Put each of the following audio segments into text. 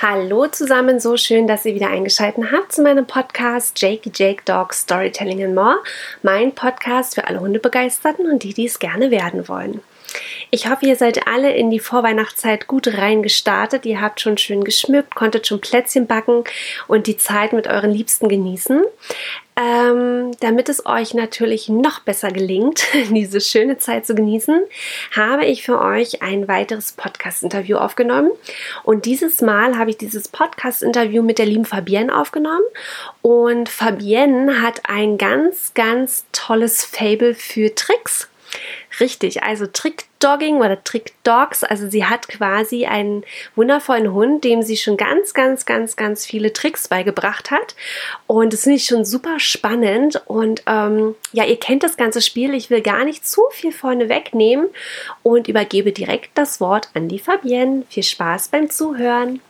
Hallo zusammen, so schön, dass ihr wieder eingeschaltet habt zu meinem Podcast Jake Jake Dog Storytelling and More. Mein Podcast für alle Hundebegeisterten und die, die es gerne werden wollen. Ich hoffe, ihr seid alle in die Vorweihnachtszeit gut reingestartet. Ihr habt schon schön geschmückt, konntet schon Plätzchen backen und die Zeit mit euren Liebsten genießen. Ähm, damit es euch natürlich noch besser gelingt, diese schöne Zeit zu genießen, habe ich für euch ein weiteres Podcast-Interview aufgenommen. Und dieses Mal habe ich dieses Podcast-Interview mit der lieben Fabienne aufgenommen. Und Fabienne hat ein ganz, ganz tolles Fable für Tricks. Richtig, also Trickdogging oder Trickdogs. Also sie hat quasi einen wundervollen Hund, dem sie schon ganz, ganz, ganz, ganz viele Tricks beigebracht hat. Und das finde ich schon super spannend. Und ähm, ja, ihr kennt das ganze Spiel. Ich will gar nicht zu viel vorne wegnehmen und übergebe direkt das Wort an die Fabienne. Viel Spaß beim Zuhören.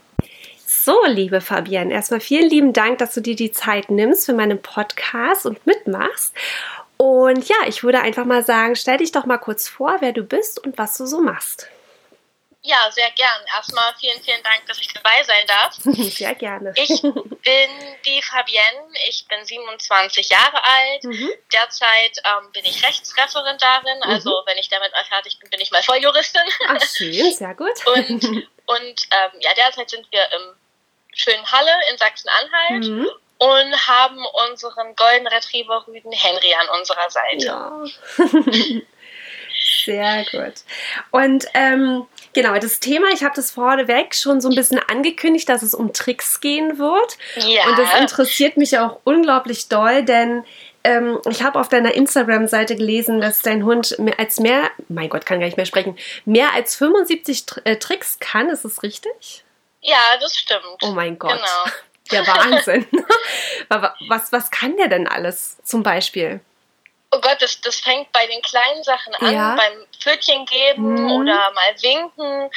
So, liebe Fabienne, erstmal vielen lieben Dank, dass du dir die Zeit nimmst für meinen Podcast und mitmachst. Und ja, ich würde einfach mal sagen, stell dich doch mal kurz vor, wer du bist und was du so machst. Ja, sehr gern. Erstmal vielen, vielen Dank, dass ich dabei sein darf. Sehr gerne. Ich bin die Fabienne, ich bin 27 Jahre alt. Mhm. Derzeit ähm, bin ich Rechtsreferendarin, also mhm. wenn ich damit mal fertig bin, bin ich mal Volljuristin. Ach schön, sehr gut. Und, und ähm, ja, derzeit sind wir im schönen Halle in Sachsen-Anhalt. Mhm und haben unseren Golden Retriever Rüden Henry an unserer Seite. Ja. Sehr gut. Und ähm, genau, das Thema, ich habe das vorneweg schon so ein bisschen angekündigt, dass es um Tricks gehen wird. Ja. Und das interessiert mich auch unglaublich doll, denn ähm, ich habe auf deiner Instagram-Seite gelesen, dass dein Hund mehr als mehr, mein Gott, kann gar nicht mehr sprechen, mehr als 75 äh, Tricks kann. Ist das richtig? Ja, das stimmt. Oh mein Gott. Genau. Der Wahnsinn. was, was kann der denn alles zum Beispiel? Oh Gott, das, das fängt bei den kleinen Sachen an, ja. beim Pfötchen geben mhm. oder mal winken,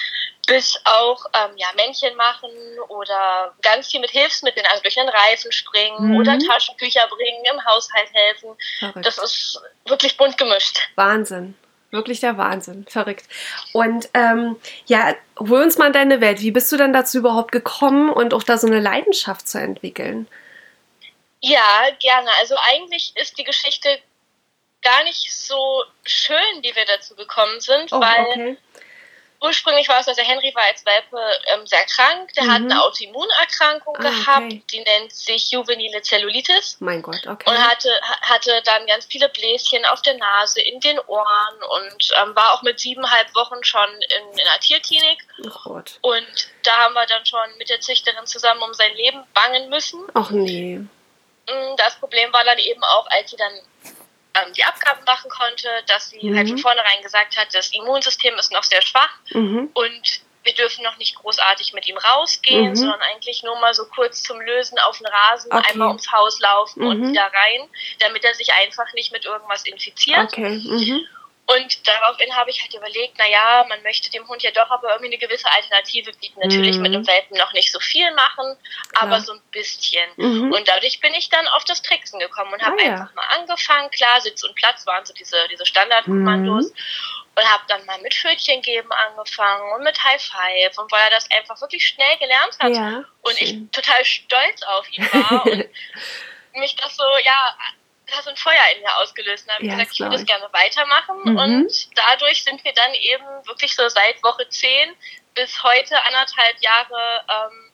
bis auch ähm, ja, Männchen machen oder ganz viel mit Hilfsmitteln, also durch den Reifen springen mhm. oder Taschentücher bringen, im Haushalt helfen. Verrückt. Das ist wirklich bunt gemischt. Wahnsinn. Wirklich der Wahnsinn. Verrückt. Und ähm, ja, hol uns mal in deine Welt. Wie bist du denn dazu überhaupt gekommen und auch da so eine Leidenschaft zu entwickeln? Ja, gerne. Also eigentlich ist die Geschichte gar nicht so schön, wie wir dazu gekommen sind, oh, weil okay ursprünglich war es, also Henry war als Welpe ähm, sehr krank. Der mhm. hat eine Autoimmunerkrankung ah, gehabt, okay. die nennt sich juvenile Zellulitis. Mein Gott, okay. Und hatte, hatte dann ganz viele Bläschen auf der Nase, in den Ohren und ähm, war auch mit siebeneinhalb Wochen schon in, in einer Tierklinik. Oh Gott. Und da haben wir dann schon mit der Züchterin zusammen um sein Leben bangen müssen. Ach nee. Mm, das Problem war dann eben auch, als sie dann ähm, die Abgaben machen konnte, dass sie mhm. halt von vornherein gesagt hat, das Immunsystem ist noch sehr schwach mhm. und wir dürfen noch nicht großartig mit ihm rausgehen, mhm. sondern eigentlich nur mal so kurz zum Lösen auf den Rasen, okay. einmal ums Haus laufen und mhm. wieder rein, damit er sich einfach nicht mit irgendwas infiziert. Okay. Und daraufhin habe ich halt überlegt, naja, man möchte dem Hund ja doch aber irgendwie eine gewisse Alternative bieten. Natürlich mhm. mit einem Welpen noch nicht so viel machen, Klar. aber so ein bisschen. Mhm. Und dadurch bin ich dann auf das Tricksen gekommen und habe ah, ja. einfach mal angefangen. Klar, Sitz und Platz waren so diese, diese Standardkommandos. Mhm. Und habe dann mal mit Pfötchen geben angefangen und mit High Five. Und weil er das einfach wirklich schnell gelernt hat ja, und ich total stolz auf ihn war und mich das so, ja, da so ein Feuer in mir ausgelöst und habe ja, gesagt, ich würde das gerne weitermachen. Mhm. Und dadurch sind wir dann eben wirklich so seit Woche 10 bis heute anderthalb Jahre ähm,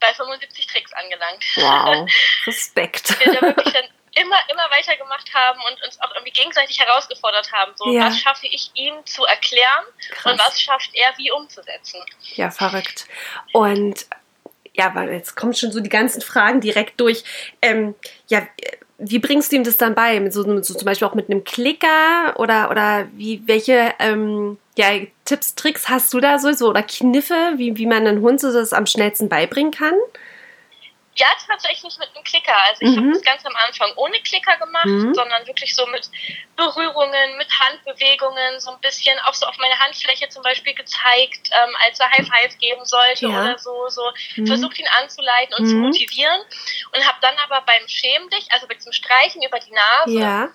bei 75 Tricks angelangt. Wow, Respekt. wir da wirklich dann immer, immer weitergemacht haben und uns auch irgendwie gegenseitig herausgefordert haben. So, ja. was schaffe ich ihm zu erklären Krass. und was schafft er wie umzusetzen? Ja, verrückt. Und ja, weil jetzt kommen schon so die ganzen Fragen direkt durch. Ähm, ja, wie bringst du ihm das dann bei? So, so, zum Beispiel auch mit einem Klicker oder, oder wie, welche ähm, ja, Tipps, Tricks hast du da so, so oder Kniffe, wie, wie man einen Hund so das am schnellsten beibringen kann? Ja, tatsächlich mit einem Klicker. Also ich mhm. habe das ganz am Anfang ohne Klicker gemacht, mhm. sondern wirklich so mit Berührungen, mit Handbewegungen, so ein bisschen auch so auf meine Handfläche zum Beispiel gezeigt, ähm, als er High Five geben sollte ja. oder so, so mhm. versucht ihn anzuleiten und zu mhm. motivieren und habe dann aber beim Schämen dich, also bei diesem Streichen über die Nase, ja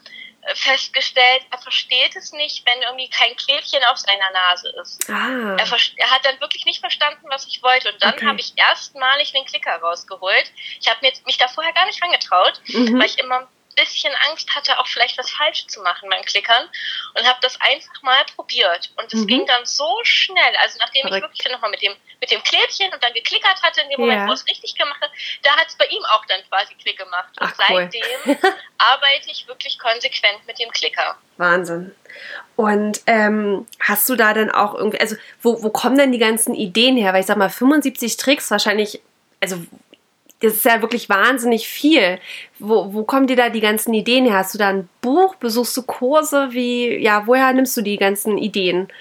festgestellt, er versteht es nicht, wenn irgendwie kein Klebchen auf seiner Nase ist. Ah. Er, er, hat dann wirklich nicht verstanden, was ich wollte. Und dann okay. habe ich erstmalig den Klicker rausgeholt. Ich habe mich da vorher gar nicht rangetraut, mhm. weil ich immer bisschen Angst hatte, auch vielleicht was falsch zu machen beim Klickern und habe das einfach mal probiert. Und es mhm. ging dann so schnell. Also nachdem Verrückt. ich wirklich nochmal mit dem, mit dem Klebchen und dann geklickert hatte, in dem Moment, ja. wo es richtig gemacht hat, da hat es bei ihm auch dann quasi Klick gemacht. Und Ach, seitdem cool. arbeite ich wirklich konsequent mit dem Klicker. Wahnsinn. Und ähm, hast du da dann auch irgendwie, also wo, wo kommen denn die ganzen Ideen her? Weil ich sag mal, 75 Tricks wahrscheinlich, also das ist ja wirklich wahnsinnig viel. Wo, wo kommen dir da die ganzen Ideen her? Hast du da ein Buch? Besuchst du Kurse? Wie, ja, woher nimmst du die ganzen Ideen?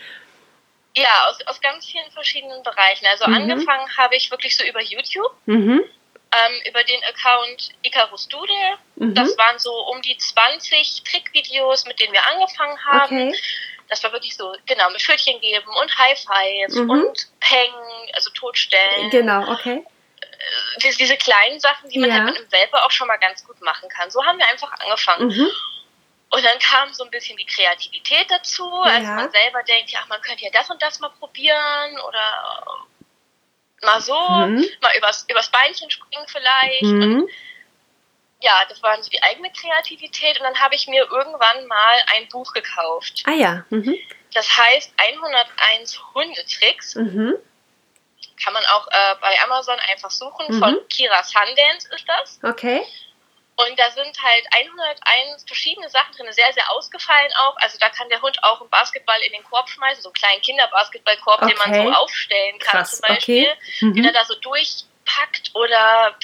Ja, aus, aus ganz vielen verschiedenen Bereichen. Also mhm. angefangen habe ich wirklich so über YouTube, mhm. ähm, über den Account Icarus Doodle. Mhm. Das waren so um die 20 Trickvideos, mit denen wir angefangen haben. Okay. Das war wirklich so, genau, mit Pfötchen geben und High Five mhm. und Peng, also Totstellen. Genau, okay diese kleinen Sachen, die man ja. halt mit einem Welpe auch schon mal ganz gut machen kann. So haben wir einfach angefangen. Mhm. Und dann kam so ein bisschen die Kreativität dazu, ja. als man selber denkt, ja, man könnte ja das und das mal probieren oder mal so, mhm. mal übers, übers Beinchen springen vielleicht. Mhm. Und ja, das war so die eigene Kreativität. Und dann habe ich mir irgendwann mal ein Buch gekauft. Ah ja. Mhm. Das heißt 101 Hundetricks. Kann man auch äh, bei Amazon einfach suchen. Mhm. Von Kira Sundance ist das. Okay. Und da sind halt 101 verschiedene Sachen drin, sehr, sehr ausgefallen auch. Also da kann der Hund auch einen Basketball in den Korb schmeißen, so einen kleinen Kinderbasketballkorb, okay. den man so aufstellen kann Krass. zum Beispiel, okay. mhm. den er da so durchpackt oder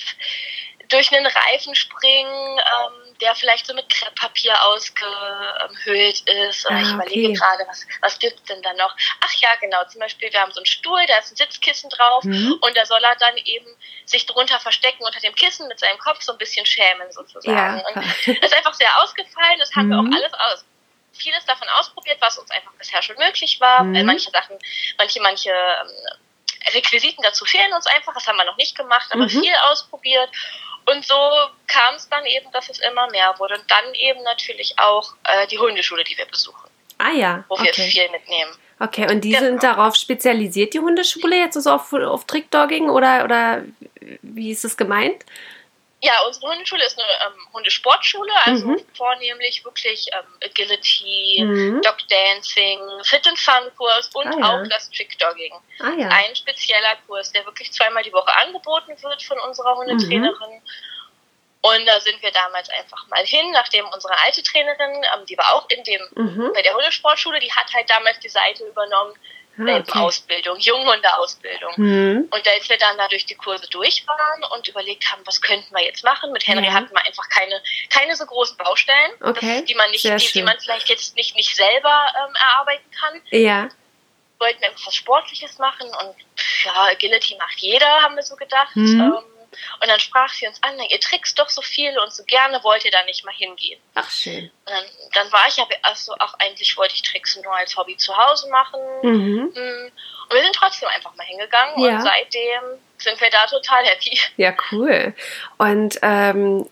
durch einen Reifen springen. Ähm, der vielleicht so mit Krepppapier ausgehöhlt ist. Ah, ich überlege okay. gerade, was, was gibt es denn da noch? Ach ja, genau, zum Beispiel, wir haben so einen Stuhl, da ist ein Sitzkissen drauf mhm. und da soll er dann eben sich drunter verstecken unter dem Kissen mit seinem Kopf so ein bisschen schämen sozusagen. Ja. Und das ist einfach sehr ausgefallen, das haben mhm. wir auch mhm. alles aus vieles davon ausprobiert, was uns einfach bisher schon möglich war. Mhm. Manche Sachen, manche, manche ähm, Requisiten dazu fehlen uns einfach, das haben wir noch nicht gemacht, aber mhm. viel ausprobiert. Und so kam es dann eben, dass es immer mehr wurde. Und dann eben natürlich auch äh, die Hundeschule, die wir besuchen. Ah ja. Wo okay. wir viel mitnehmen. Okay, und die genau. sind darauf spezialisiert, die Hundeschule, jetzt so auf, auf Trickdogging oder, oder wie ist es gemeint? Ja, unsere Hundeschule ist eine ähm, Hundesportschule, also mhm. vornehmlich wirklich ähm, Agility, mhm. Dog Dancing, Fit and Fun Kurs und ah, ja. auch das Trickdogging. Ah, ja. Ein spezieller Kurs, der wirklich zweimal die Woche angeboten wird von unserer Hundetrainerin. Mhm. Und da sind wir damals einfach mal hin, nachdem unsere alte Trainerin, ähm, die war auch in dem, mhm. bei der Hundesportschule, die hat halt damals die Seite übernommen ah, okay. Ausbildung, Junghundeausbildung. Mhm. Und als wir dann da durch die Kurse durch waren und überlegt haben, was könnten wir jetzt machen, mit Henry mhm. hatten wir einfach keine, keine so großen Baustellen, okay. das, die man nicht, die, die, man vielleicht jetzt nicht, nicht selber ähm, erarbeiten kann. Ja. Wollten wir was Sportliches machen und ja, Agility macht jeder, haben wir so gedacht. Mhm. Ähm, und dann sprach sie uns an, ihr trickst doch so viel und so gerne wollt ihr da nicht mal hingehen. Ach schön. Und dann, dann war ich aber, also auch eigentlich wollte ich Tricksen nur als Hobby zu Hause machen. Mhm. Hm. Und wir sind trotzdem einfach mal hingegangen ja. und seitdem sind wir da total happy. Ja, cool. Und ähm,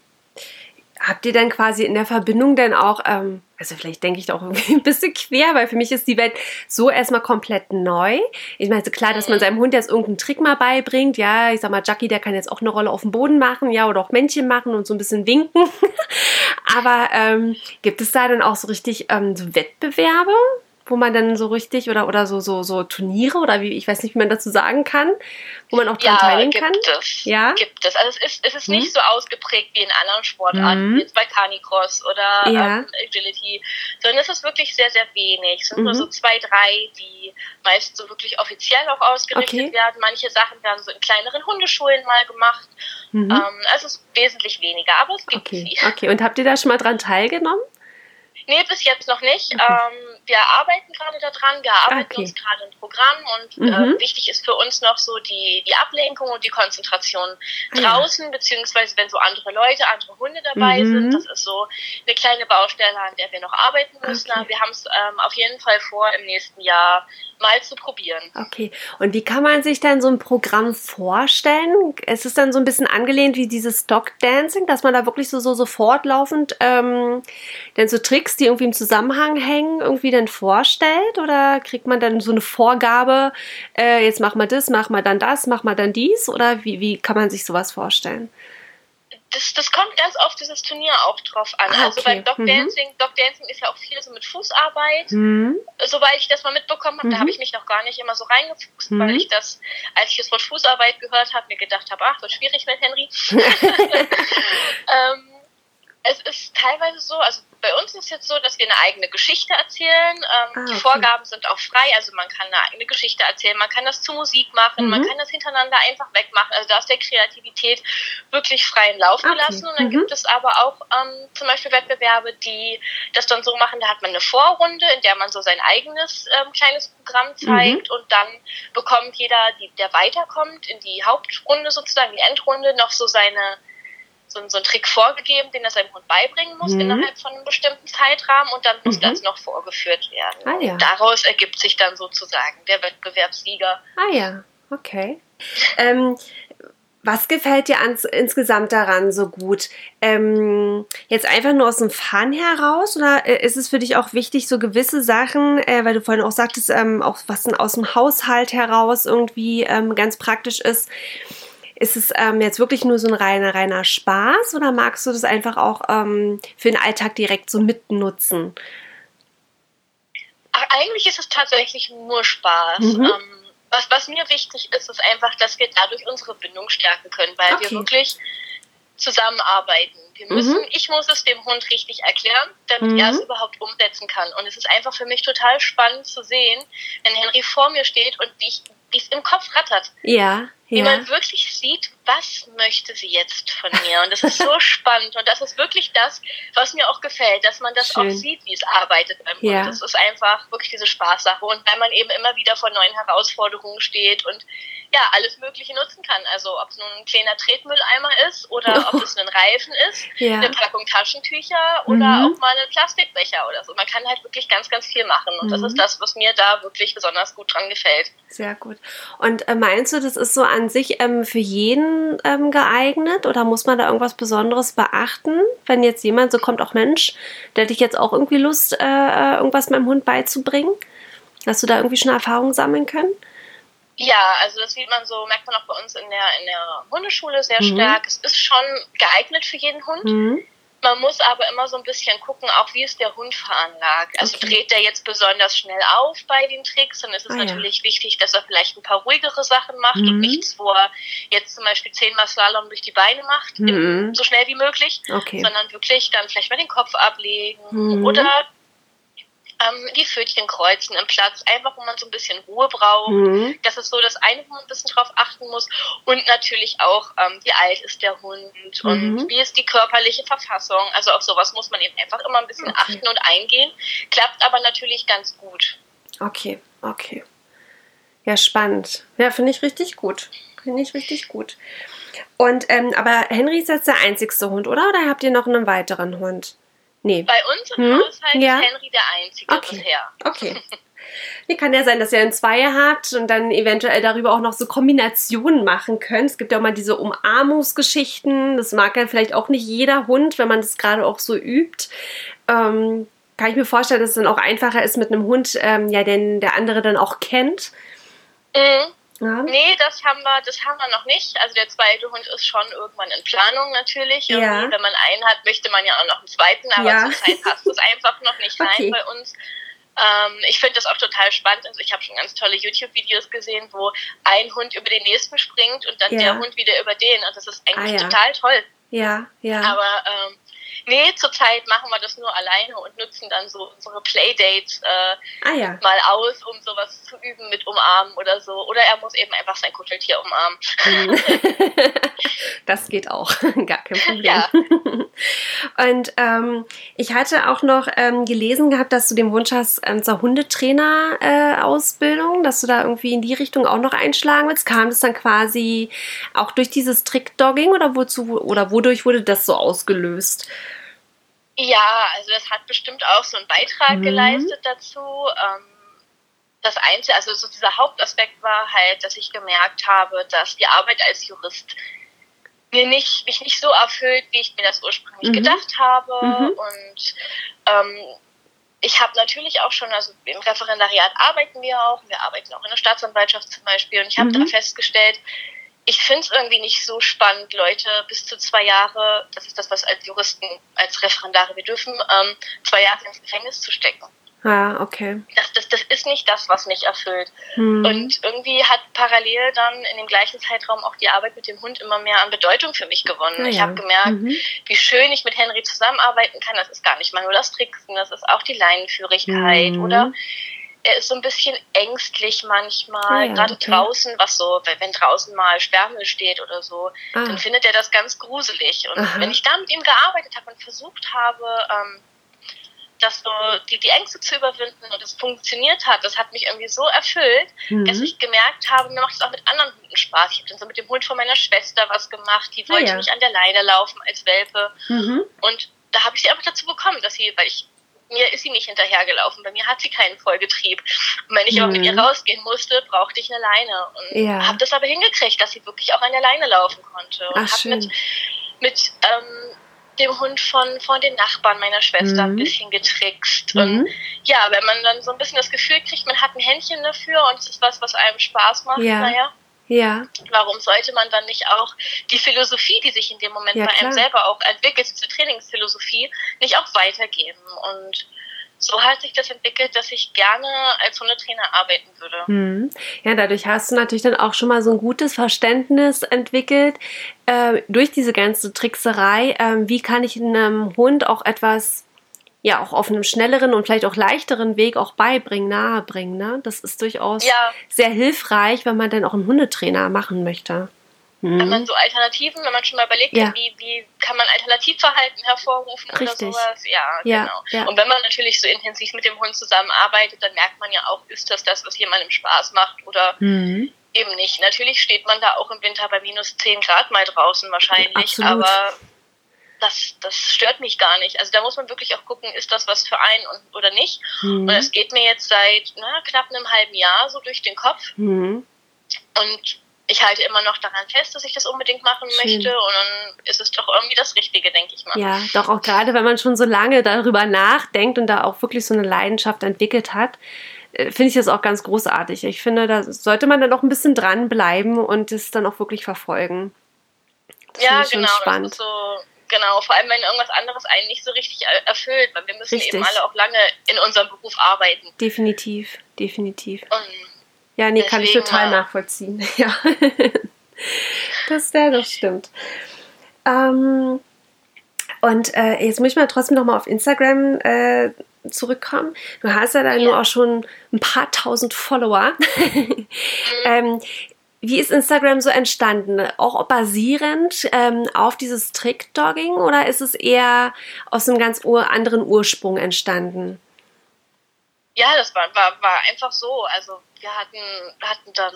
habt ihr dann quasi in der Verbindung dann auch, ähm, also vielleicht denke ich da auch irgendwie ein bisschen quer, weil für mich ist die Welt so erstmal komplett neu. Ich meine, klar, dass man seinem Hund jetzt irgendeinen Trick mal beibringt, ja, ich sag mal, Jackie, der kann jetzt auch eine Rolle auf dem Boden machen, ja, oder auch Männchen machen und so ein bisschen winken. Aber ähm, gibt es da dann auch so richtig ähm, so Wettbewerbe? Wo man dann so richtig oder oder so so so Turniere oder wie ich weiß nicht, wie man dazu sagen kann, wo man auch dran ja, teilnehmen gibt kann. Es. Ja, gibt es. Also es ist es ist mhm. nicht so ausgeprägt wie in anderen Sportarten, mhm. jetzt bei Canicross oder ja. ähm, Agility, sondern es ist wirklich sehr sehr wenig. Es sind mhm. nur so zwei drei, die meist so wirklich offiziell auch ausgerichtet okay. werden. Manche Sachen werden so in kleineren Hundeschulen mal gemacht. Mhm. Ähm, es ist wesentlich weniger, aber es gibt okay. sie. Okay. Und habt ihr da schon mal dran teilgenommen? Nee, bis jetzt noch nicht. Okay. Ähm, wir arbeiten gerade daran, wir arbeiten okay. uns gerade ein Programm und mhm. äh, wichtig ist für uns noch so die, die Ablenkung und die Konzentration ah, draußen, ja. beziehungsweise wenn so andere Leute, andere Hunde dabei mhm. sind. Das ist so eine kleine Baustelle, an der wir noch arbeiten müssen. Okay. Aber wir haben es ähm, auf jeden Fall vor, im nächsten Jahr mal zu probieren. Okay, und wie kann man sich dann so ein Programm vorstellen? Es ist dann so ein bisschen angelehnt wie dieses Stock Dancing, dass man da wirklich so, so, so fortlaufend ähm, dann so Tricks Tricks, die irgendwie im Zusammenhang hängen, irgendwie dann vorstellt? Oder kriegt man dann so eine Vorgabe, äh, jetzt mach mal das, mach mal dann das, mach mal dann dies? Oder wie, wie kann man sich sowas vorstellen? das, das kommt ganz auf dieses Turnier auch drauf an. Ah, also okay. Also beim Dog mhm. Dancing, Dog Dancing ist ja auch viel so mit Fußarbeit. Mhm. Soweit ich das mal mitbekommen habe, mhm. da habe ich mich noch gar nicht immer so reingefuchst, weil mhm. ich das, als ich das Wort Fußarbeit gehört habe, mir gedacht habe, ach, wird schwierig mit Henry. ähm, es ist teilweise so, also bei uns ist es jetzt so, dass wir eine eigene Geschichte erzählen. Ähm, ah, okay. Die Vorgaben sind auch frei, also man kann eine eigene Geschichte erzählen, man kann das zu Musik machen, mhm. man kann das hintereinander einfach wegmachen. Also da ist der Kreativität wirklich freien Lauf okay. gelassen. Und dann mhm. gibt es aber auch ähm, zum Beispiel Wettbewerbe, die das dann so machen, da hat man eine Vorrunde, in der man so sein eigenes ähm, kleines Programm zeigt mhm. und dann bekommt jeder, die, der weiterkommt, in die Hauptrunde sozusagen, die Endrunde, noch so seine so, so einen Trick vorgegeben, den er seinem Hund beibringen muss mhm. innerhalb von einem bestimmten Zeitrahmen und dann muss mhm. das noch vorgeführt werden. Ah, ja. Daraus ergibt sich dann sozusagen der Wettbewerbssieger. Ah ja, okay. ähm, was gefällt dir ans, insgesamt daran so gut? Ähm, jetzt einfach nur aus dem Fun heraus oder äh, ist es für dich auch wichtig, so gewisse Sachen, äh, weil du vorhin auch sagtest, ähm, auch was aus dem Haushalt heraus irgendwie ähm, ganz praktisch ist, ist es ähm, jetzt wirklich nur so ein reiner, reiner Spaß oder magst du das einfach auch ähm, für den Alltag direkt so mitnutzen? Eigentlich ist es tatsächlich nur Spaß. Mhm. Ähm, was, was mir wichtig ist, ist einfach, dass wir dadurch unsere Bindung stärken können, weil okay. wir wirklich zusammenarbeiten. Wir müssen, mhm. ich muss es dem Hund richtig erklären, damit mhm. er es überhaupt umsetzen kann. Und es ist einfach für mich total spannend zu sehen, wenn Henry vor mir steht und ich wie es im Kopf rattert. Ja. Wie ja. man wirklich sieht, was möchte sie jetzt von mir. Und das ist so spannend. Und das ist wirklich das, was mir auch gefällt, dass man das Schön. auch sieht, wie es arbeitet beim Hund. Ja. Das ist einfach wirklich diese Spaßsache. Und weil man eben immer wieder vor neuen Herausforderungen steht und ja, alles Mögliche nutzen kann. Also ob es nun ein kleiner Tretmülleimer ist oder oh. ob es ein Reifen ist, ja. eine Packung Taschentücher oder mhm. auch mal ein Plastikbecher oder so. Man kann halt wirklich ganz, ganz viel machen. Und mhm. das ist das, was mir da wirklich besonders gut dran gefällt. Sehr gut. Und äh, meinst du, das ist so an sich ähm, für jeden ähm, geeignet oder muss man da irgendwas Besonderes beachten? Wenn jetzt jemand so kommt, auch Mensch, der hätte ich jetzt auch irgendwie Lust, äh, äh, irgendwas meinem Hund beizubringen? Hast du da irgendwie schon Erfahrungen sammeln können? Ja, also das sieht man so, merkt man auch bei uns in der, in der Hundeschule sehr mhm. stark. Es ist schon geeignet für jeden Hund. Mhm. Man muss aber immer so ein bisschen gucken, auch wie ist der Hund veranlagt. Also okay. dreht der jetzt besonders schnell auf bei den Tricks, dann ist es ah, natürlich ja. wichtig, dass er vielleicht ein paar ruhigere Sachen macht mhm. und nichts, wo er jetzt zum Beispiel zehnmal Slalom durch die Beine macht, mhm. so schnell wie möglich, okay. sondern wirklich dann vielleicht mal den Kopf ablegen mhm. oder ähm, die Pfötchen kreuzen im Platz, einfach wo man so ein bisschen Ruhe braucht. Mhm. Das ist so das eine, wo man ein bisschen drauf achten muss. Und natürlich auch, ähm, wie alt ist der Hund mhm. und wie ist die körperliche Verfassung. Also auf sowas muss man eben einfach immer ein bisschen okay. achten und eingehen. Klappt aber natürlich ganz gut. Okay, okay. Ja, spannend. Ja, finde ich richtig gut. Finde ich richtig gut. Und ähm, aber Henry ist jetzt der einzigste Hund, oder? Oder habt ihr noch einen weiteren Hund? Nee. Bei uns im hm? Haushalt ja. ist Henry der Einzige okay. bisher. Okay. Wie kann ja sein, dass ihr einen Zweier habt und dann eventuell darüber auch noch so Kombinationen machen könnt. Es gibt ja auch mal diese Umarmungsgeschichten. Das mag ja vielleicht auch nicht jeder Hund, wenn man das gerade auch so übt. Ähm, kann ich mir vorstellen, dass es dann auch einfacher ist mit einem Hund, ähm, ja, den der andere dann auch kennt. Mhm. Ja. Nee, das haben wir, das haben wir noch nicht. Also der zweite Hund ist schon irgendwann in Planung natürlich. Ja. Wenn man einen hat, möchte man ja auch noch einen zweiten, aber ja. zurzeit passt es einfach noch nicht rein okay. bei uns. Ähm, ich finde das auch total spannend. Also ich habe schon ganz tolle YouTube-Videos gesehen, wo ein Hund über den nächsten springt und dann ja. der Hund wieder über den. Und das ist eigentlich ah, total toll. Ja, ja. Aber ähm, Nee, zurzeit machen wir das nur alleine und nutzen dann so unsere Playdates äh, ah, ja. mal aus, um sowas zu üben mit Umarmen oder so. Oder er muss eben einfach sein Kuscheltier umarmen. das geht auch, gar kein Problem. Ja. Und ähm, ich hatte auch noch ähm, gelesen gehabt, dass du den Wunsch hast ähm, zur Hundetrainer-Ausbildung, äh, dass du da irgendwie in die Richtung auch noch einschlagen willst. Kam das dann quasi auch durch dieses Trickdogging oder wozu oder wodurch wurde das so ausgelöst? Ja, also das hat bestimmt auch so einen Beitrag mhm. geleistet dazu. Ähm, das Einzige, also so dieser Hauptaspekt war halt, dass ich gemerkt habe, dass die Arbeit als Jurist mir nicht, mich nicht so erfüllt, wie ich mir das ursprünglich mhm. gedacht habe. Mhm. Und ähm, ich habe natürlich auch schon, also im Referendariat arbeiten wir auch, wir arbeiten auch in der Staatsanwaltschaft zum Beispiel, und ich habe mhm. da festgestellt, ich finde es irgendwie nicht so spannend, Leute bis zu zwei Jahre, das ist das, was als Juristen, als Referendare wir dürfen, ähm, zwei Jahre ins Gefängnis zu stecken. Ah, okay. Das, das, das ist nicht das, was mich erfüllt. Hm. Und irgendwie hat parallel dann in dem gleichen Zeitraum auch die Arbeit mit dem Hund immer mehr an Bedeutung für mich gewonnen. Ja, ich habe gemerkt, mhm. wie schön ich mit Henry zusammenarbeiten kann. Das ist gar nicht mal nur das Tricksen, das ist auch die Leinenführigkeit mhm. oder er ist so ein bisschen ängstlich manchmal, ja, gerade okay. draußen, was so, wenn draußen mal Sperrmüll steht oder so, ah. dann findet er das ganz gruselig. Und Aha. wenn ich da mit ihm gearbeitet habe und versucht habe, ähm, das so die, die Ängste zu überwinden und es funktioniert hat, das hat mich irgendwie so erfüllt, mhm. dass ich gemerkt habe, mir macht es auch mit anderen Hunden Spaß. Ich habe dann so mit dem Hund von meiner Schwester was gemacht, die wollte ja. nicht an der Leine laufen als Welpe. Mhm. Und da habe ich sie einfach dazu bekommen, dass sie, weil ich mir ist sie nicht hinterhergelaufen. Bei mir hat sie keinen Vollgetrieb. Und wenn ich mhm. aber mit ihr rausgehen musste, brauchte ich eine Leine. Und ja. habe das aber hingekriegt, dass sie wirklich auch an der Leine laufen konnte. Und habe mit, mit ähm, dem Hund von, von den Nachbarn meiner Schwester mhm. ein bisschen getrickst. Mhm. Und ja, wenn man dann so ein bisschen das Gefühl kriegt, man hat ein Händchen dafür und es ist was, was einem Spaß macht, ja. naja. Ja. Warum sollte man dann nicht auch die Philosophie, die sich in dem Moment ja, bei einem selber auch entwickelt, diese Trainingsphilosophie, nicht auch weitergeben? Und so hat sich das entwickelt, dass ich gerne als Hundetrainer arbeiten würde. Hm. Ja, dadurch hast du natürlich dann auch schon mal so ein gutes Verständnis entwickelt äh, durch diese ganze Trickserei. Äh, wie kann ich einem Hund auch etwas ja auch auf einem schnelleren und vielleicht auch leichteren Weg auch beibringen, nahebringen. Ne? Das ist durchaus ja. sehr hilfreich, wenn man dann auch einen Hundetrainer machen möchte. Mhm. Wenn man so Alternativen, wenn man schon mal überlegt, ja. wie, wie kann man Alternativverhalten hervorrufen Richtig. oder sowas. Ja, ja, genau. Ja. Und wenn man natürlich so intensiv mit dem Hund zusammenarbeitet, dann merkt man ja auch, ist das das, was jemandem Spaß macht oder mhm. eben nicht. Natürlich steht man da auch im Winter bei minus 10 Grad mal draußen wahrscheinlich, Absolut. aber das, das stört mich gar nicht. Also da muss man wirklich auch gucken, ist das was für einen und, oder nicht. Mhm. Und es geht mir jetzt seit na, knapp einem halben Jahr so durch den Kopf. Mhm. Und ich halte immer noch daran fest, dass ich das unbedingt machen Schön. möchte und dann ist es doch irgendwie das Richtige, denke ich mal. Ja, doch auch gerade, wenn man schon so lange darüber nachdenkt und da auch wirklich so eine Leidenschaft entwickelt hat, äh, finde ich das auch ganz großartig. Ich finde, da sollte man dann noch ein bisschen dranbleiben und es dann auch wirklich verfolgen. Das ja, genau. Spannend. so, genau, vor allem wenn irgendwas anderes einen nicht so richtig erfüllt, weil wir müssen richtig. eben alle auch lange in unserem Beruf arbeiten. Definitiv, definitiv. Und ja, nee, kann ich total nachvollziehen. Ja. das, ja, das stimmt. Ähm, und äh, jetzt muss ich mal trotzdem noch mal auf Instagram äh, zurückkommen. Du hast ja da ja. nur auch schon ein paar tausend Follower. Mhm. ähm, wie ist Instagram so entstanden? Auch basierend ähm, auf dieses Trick-Dogging oder ist es eher aus einem ganz anderen Ursprung entstanden? Ja, das war, war, war einfach so. Also wir hatten, hatten dann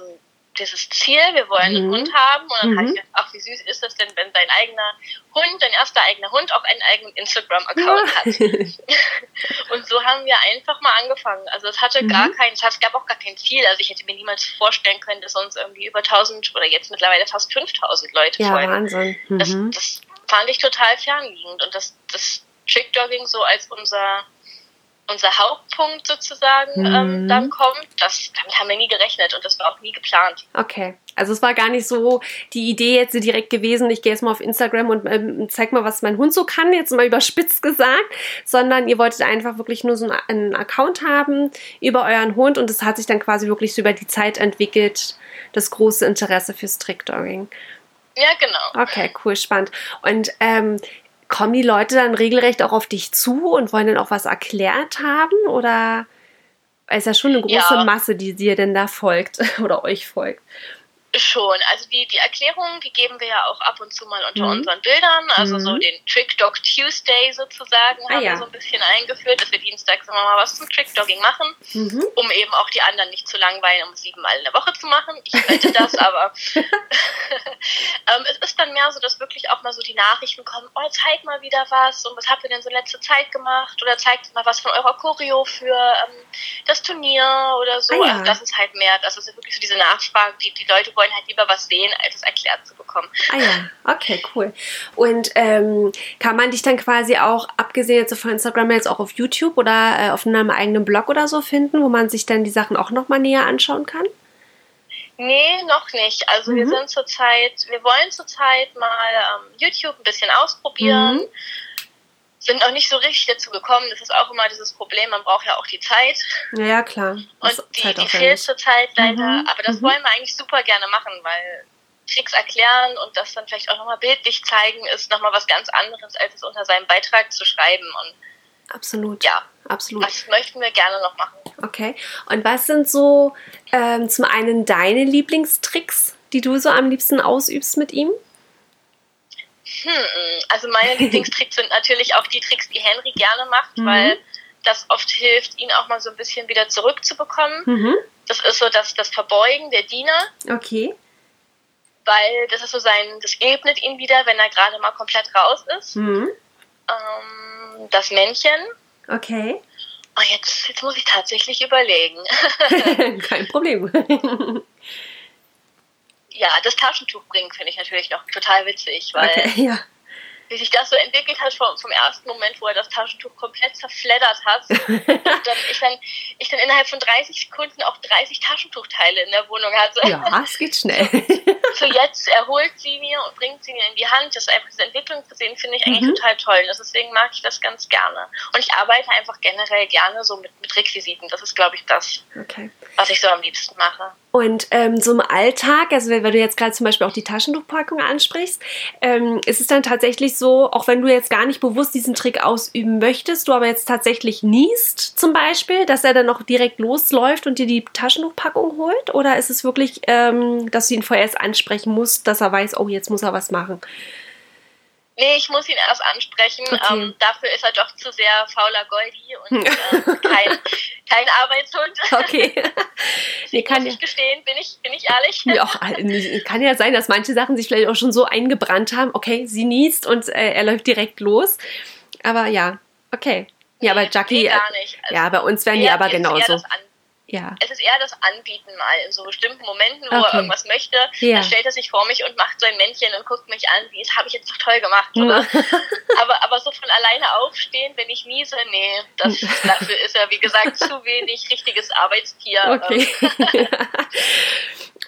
dieses Ziel, wir wollen mhm. einen Hund haben. Und dann mhm. habe ich gedacht, ach, wie süß ist das denn, wenn dein eigener Hund, dein erster eigener Hund auch einen eigenen Instagram-Account hat. und so haben wir einfach mal angefangen. Also es hatte mhm. gar kein, es gab auch gar kein Ziel. Also ich hätte mir niemals vorstellen können, dass uns irgendwie über 1000 oder jetzt mittlerweile fast 5000 Leute ja, folgen. Wahnsinn. Das, mhm. das fand ich total fernliegend. Und das, das Trickdogging so als unser unser Hauptpunkt sozusagen mhm. ähm, dann kommt, das, damit haben wir nie gerechnet und das war auch nie geplant. Okay. Also es war gar nicht so die Idee jetzt direkt gewesen, ich gehe jetzt mal auf Instagram und ähm, zeig mal, was mein Hund so kann, jetzt mal überspitzt gesagt, sondern ihr wolltet einfach wirklich nur so einen Account haben über euren Hund und es hat sich dann quasi wirklich so über die Zeit entwickelt, das große Interesse fürs Trickdogging. Ja, genau. Okay, cool, spannend. Und ähm, kommen die Leute dann regelrecht auch auf dich zu und wollen dann auch was erklärt haben? Oder ist das schon eine große ja. Masse, die dir denn da folgt oder euch folgt? Schon, also die, die Erklärungen, die geben wir ja auch ab und zu mal unter mhm. unseren Bildern. Also mhm. so den Trick Dog Tuesday sozusagen ah, haben ja. wir so ein bisschen eingeführt, dass wir dienstags immer mal was zum Trick Dogging machen, mhm. um eben auch die anderen nicht zu langweilen, um siebenmal in der Woche zu machen. Ich wette das, aber, Ähm, es ist dann mehr so, dass wirklich auch mal so die Nachrichten kommen, oh, zeig mal wieder was und was habt ihr denn so letzte Zeit gemacht oder zeigt mal was von eurer Choreo für ähm, das Turnier oder so. Ah, ja. Also das ist halt mehr, das ist wirklich so diese Nachfrage, die, die Leute wollen halt lieber was sehen, als es erklärt zu bekommen. Ah ja, okay, cool. Und ähm, kann man dich dann quasi auch, abgesehen jetzt von Instagram, jetzt auch auf YouTube oder äh, auf einem eigenen Blog oder so finden, wo man sich dann die Sachen auch nochmal näher anschauen kann? Nee, noch nicht. Also mhm. wir sind zurzeit, wir wollen zurzeit mal ähm, YouTube ein bisschen ausprobieren. Mhm. Sind noch nicht so richtig dazu gekommen. Das ist auch immer dieses Problem, man braucht ja auch die Zeit. Ja, klar. Das Und die, die fehlt zurzeit leider. Mhm. Aber das mhm. wollen wir eigentlich super gerne machen, weil Tricks erklären und das dann vielleicht auch nochmal bildlich zeigen, ist nochmal was ganz anderes, als es unter seinem Beitrag zu schreiben. Und Absolut. Ja, absolut. Das möchten wir gerne noch machen. Okay. Und was sind so ähm, zum einen deine Lieblingstricks, die du so am liebsten ausübst mit ihm? Hm, also meine Lieblingstricks sind natürlich auch die Tricks, die Henry gerne macht, mhm. weil das oft hilft, ihn auch mal so ein bisschen wieder zurückzubekommen. Mhm. Das ist so das, das Verbeugen der Diener. Okay. Weil das ist so sein, das ebnet ihn wieder, wenn er gerade mal komplett raus ist. Mhm. Ähm, das Männchen. Okay. Oh, jetzt, jetzt muss ich tatsächlich überlegen. Kein Problem. ja, das Taschentuch bringen finde ich natürlich noch total witzig, weil okay, ja wie sich das so entwickelt hat vom, vom ersten Moment, wo er das Taschentuch komplett zerfleddert hat. und dann ich, dann ich dann innerhalb von 30 Sekunden auch 30 Taschentuchteile in der Wohnung hatte. Ja, es geht schnell. so jetzt, er holt sie mir und bringt sie mir in die Hand. Das ist einfach diese Entwicklung zu sehen, finde ich eigentlich mhm. total toll. Deswegen mag ich das ganz gerne. Und ich arbeite einfach generell gerne so mit, mit Requisiten. Das ist, glaube ich, das, okay. was ich so am liebsten mache. Und ähm, so im Alltag, also wenn, wenn du jetzt gerade zum Beispiel auch die Taschentuchpackung ansprichst, ähm, ist es dann tatsächlich so, auch wenn du jetzt gar nicht bewusst diesen Trick ausüben möchtest, du aber jetzt tatsächlich niest zum Beispiel, dass er dann noch direkt losläuft und dir die Taschentuchpackung holt? Oder ist es wirklich, ähm, dass du ihn vorher erst ansprechen musst, dass er weiß, oh, jetzt muss er was machen? Nee, ich muss ihn erst ansprechen. Okay. Ähm, dafür ist er doch zu sehr fauler Goldi und äh, kein, kein Arbeitshund. Okay. Nee, kann muss ich gestehen, bin ich, bin ich ehrlich. Ja, kann ja sein, dass manche Sachen sich vielleicht auch schon so eingebrannt haben. Okay, sie niest und äh, er läuft direkt los. Aber ja, okay. Ja, aber Jackie. Nee, gar nicht. Also, ja, bei uns werden die aber genauso ja. Es ist eher das Anbieten mal in so bestimmten Momenten, wo okay. er irgendwas möchte. Ja. Dann stellt er sich vor mich und macht so ein Männchen und guckt mich an, wie es habe ich jetzt doch toll gemacht, oder? aber, aber so von alleine aufstehen, wenn ich niese, nee, das, dafür ist er, wie gesagt, zu wenig richtiges Arbeitstier. Okay.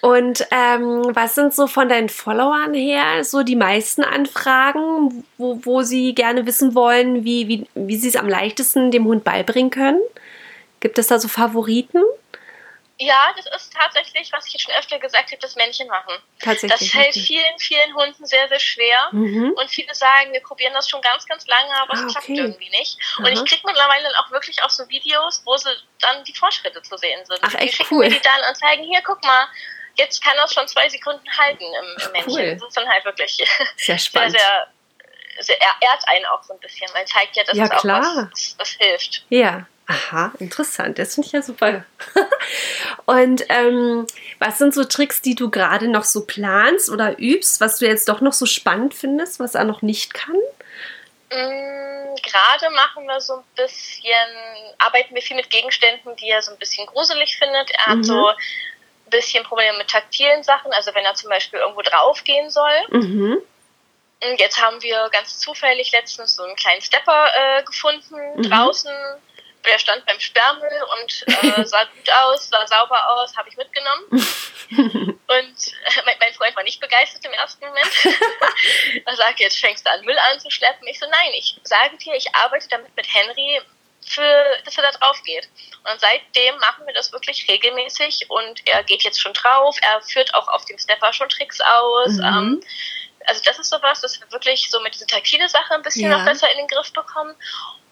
Und ähm, was sind so von deinen Followern her so die meisten Anfragen, wo, wo sie gerne wissen wollen, wie, wie, wie sie es am leichtesten dem Hund beibringen können? Gibt es da so Favoriten? Ja, das ist tatsächlich, was ich jetzt schon öfter gesagt habe, das Männchen machen. Tatsächlich. Das fällt vielen, vielen Hunden sehr, sehr schwer. Mhm. Und viele sagen, wir probieren das schon ganz, ganz lange, aber ah, es klappt okay. irgendwie nicht. Und Aha. ich kriege mittlerweile dann auch wirklich auch so Videos, wo sie dann die Fortschritte zu sehen sind. Ach, echt die schicken cool. mir die dann und zeigen, hier, guck mal, jetzt kann das schon zwei Sekunden halten im, im Männchen. Cool. Das ist dann halt wirklich sehr spannend. Sehr, sehr, sehr, ehrt einen auch so ein bisschen, weil zeigt ja, dass ja, es auch was, was, was hilft. Ja, Aha, interessant. Das finde ich ja super. Und ähm, was sind so Tricks, die du gerade noch so planst oder übst, was du jetzt doch noch so spannend findest, was er noch nicht kann? Mm, gerade machen wir so ein bisschen, arbeiten wir viel mit Gegenständen, die er so ein bisschen gruselig findet. Er mhm. hat so ein bisschen Probleme mit taktilen Sachen, also wenn er zum Beispiel irgendwo draufgehen soll. Mhm. Jetzt haben wir ganz zufällig letztens so einen kleinen Stepper äh, gefunden mhm. draußen der stand beim Sperrmüll und äh, sah gut aus, sah sauber aus, habe ich mitgenommen. und äh, mein, mein, Freund war nicht begeistert im ersten Moment. er sagt, jetzt fängst du an, Müll anzuschleppen. Ich so, nein, ich sage dir, ich arbeite damit mit Henry, für, dass er da drauf geht. Und seitdem machen wir das wirklich regelmäßig und er geht jetzt schon drauf. Er führt auch auf dem Stepper schon Tricks aus. Mhm. Ähm, also das ist sowas, dass wir wirklich so mit dieser taktile Sache ein bisschen ja. noch besser in den Griff bekommen.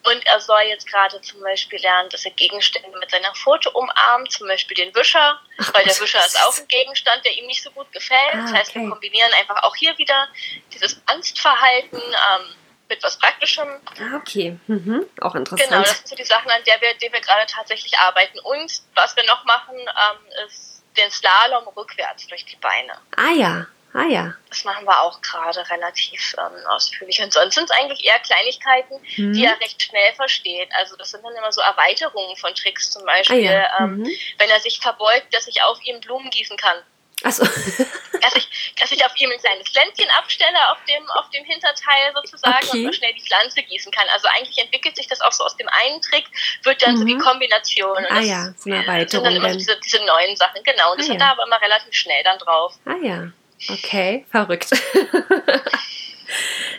Und er soll jetzt gerade zum Beispiel lernen, dass er Gegenstände mit seiner Pfote umarmt, zum Beispiel den Wischer, Ach, weil der Wischer ist auch ein Gegenstand, der ihm nicht so gut gefällt. Ah, das heißt, okay. wir kombinieren einfach auch hier wieder dieses Angstverhalten ähm, mit was Praktischem. Ah, okay. Mhm. Auch interessant. Genau, das sind so die Sachen, an der wir, die wir gerade tatsächlich arbeiten. Und was wir noch machen, ähm, ist den Slalom rückwärts durch die Beine. Ah ja, Ah ja. Das machen wir auch gerade relativ ähm, ausführlich. Und sonst sind es eigentlich eher Kleinigkeiten, mhm. die er recht schnell versteht. Also das sind dann immer so Erweiterungen von Tricks zum Beispiel. Ah ja. ähm, mhm. Wenn er sich verbeugt, dass ich auf ihm Blumen gießen kann. Achso. dass, ich, dass ich auf ihm ein kleines Pflänzchen abstelle, auf dem, auf dem Hinterteil sozusagen okay. und schnell die Pflanze gießen kann. Also eigentlich entwickelt sich das auch so aus dem einen Trick, wird dann mhm. so die mhm. Kombination. Und ah ja, so eine Erweiterung. Sind dann immer diese, diese neuen Sachen, genau. Und das ah, sind ja. da aber immer relativ schnell dann drauf. Ah ja, okay, verrückt.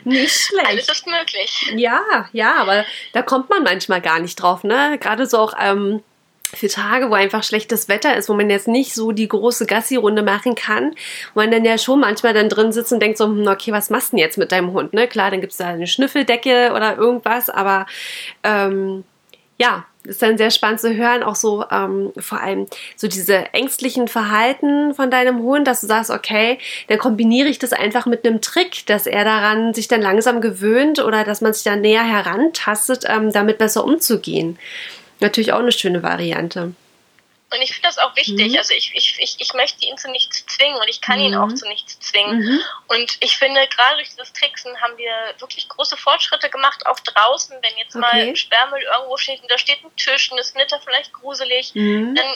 Nicht schlecht. Alles ist möglich. Ja, ja, aber da kommt man manchmal gar nicht drauf, ne? Gerade so auch ähm, für Tage, wo einfach schlechtes Wetter ist, wo man jetzt nicht so die große Gassi-Runde machen kann, wo man dann ja schon manchmal dann drin sitzt und denkt so, hm, okay, was machst du denn jetzt mit deinem Hund? Ne? Klar, dann gibt es da eine Schnüffeldecke oder irgendwas, aber ähm, ja, ist dann sehr spannend zu hören, auch so ähm, vor allem so diese ängstlichen Verhalten von deinem Hund, dass du sagst, okay, dann kombiniere ich das einfach mit einem Trick, dass er daran sich dann langsam gewöhnt oder dass man sich dann näher herantastet, ähm, damit besser umzugehen. Natürlich auch eine schöne Variante. Und ich finde das auch wichtig. Mhm. Also ich, ich, ich, ich möchte ihn zu nichts zwingen und ich kann mhm. ihn auch zu nichts zwingen. Mhm. Und ich finde, gerade durch dieses Tricksen haben wir wirklich große Fortschritte gemacht, auch draußen, wenn jetzt okay. mal Sperrmüll irgendwo steht und da steht ein Tisch und findet er vielleicht gruselig, mhm. dann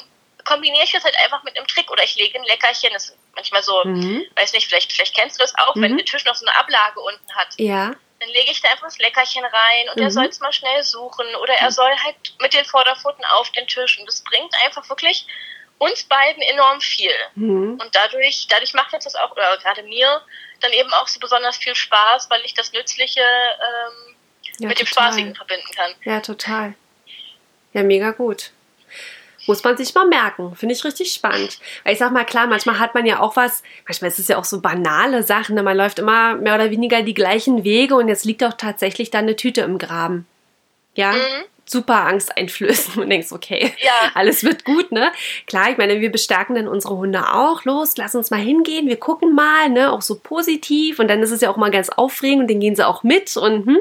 kombiniere ich das halt einfach mit einem Trick oder ich lege ein Leckerchen. Das ist manchmal so, mhm. weiß nicht, vielleicht, vielleicht kennst du das auch, wenn mhm. der Tisch noch so eine Ablage unten hat. Ja dann lege ich da einfach das Leckerchen rein und mhm. er soll es mal schnell suchen oder er soll halt mit den Vorderpfoten auf den Tisch und das bringt einfach wirklich uns beiden enorm viel. Mhm. Und dadurch, dadurch macht jetzt das auch, oder gerade mir, dann eben auch so besonders viel Spaß, weil ich das Nützliche ähm, ja, mit total. dem Spaßigen verbinden kann. Ja, total. Ja, mega gut. Muss man sich mal merken. Finde ich richtig spannend. Weil ich sag mal, klar, manchmal hat man ja auch was, manchmal ist es ja auch so banale Sachen. Ne? Man läuft immer mehr oder weniger die gleichen Wege und jetzt liegt auch tatsächlich da eine Tüte im Graben. Ja, mhm. Super angsteinflößend und denkst, okay, ja. alles wird gut, ne? Klar, ich meine, wir bestärken dann unsere Hunde auch. Los, lass uns mal hingehen, wir gucken mal, ne? Auch so positiv und dann ist es ja auch mal ganz aufregend und dann gehen sie auch mit und hm.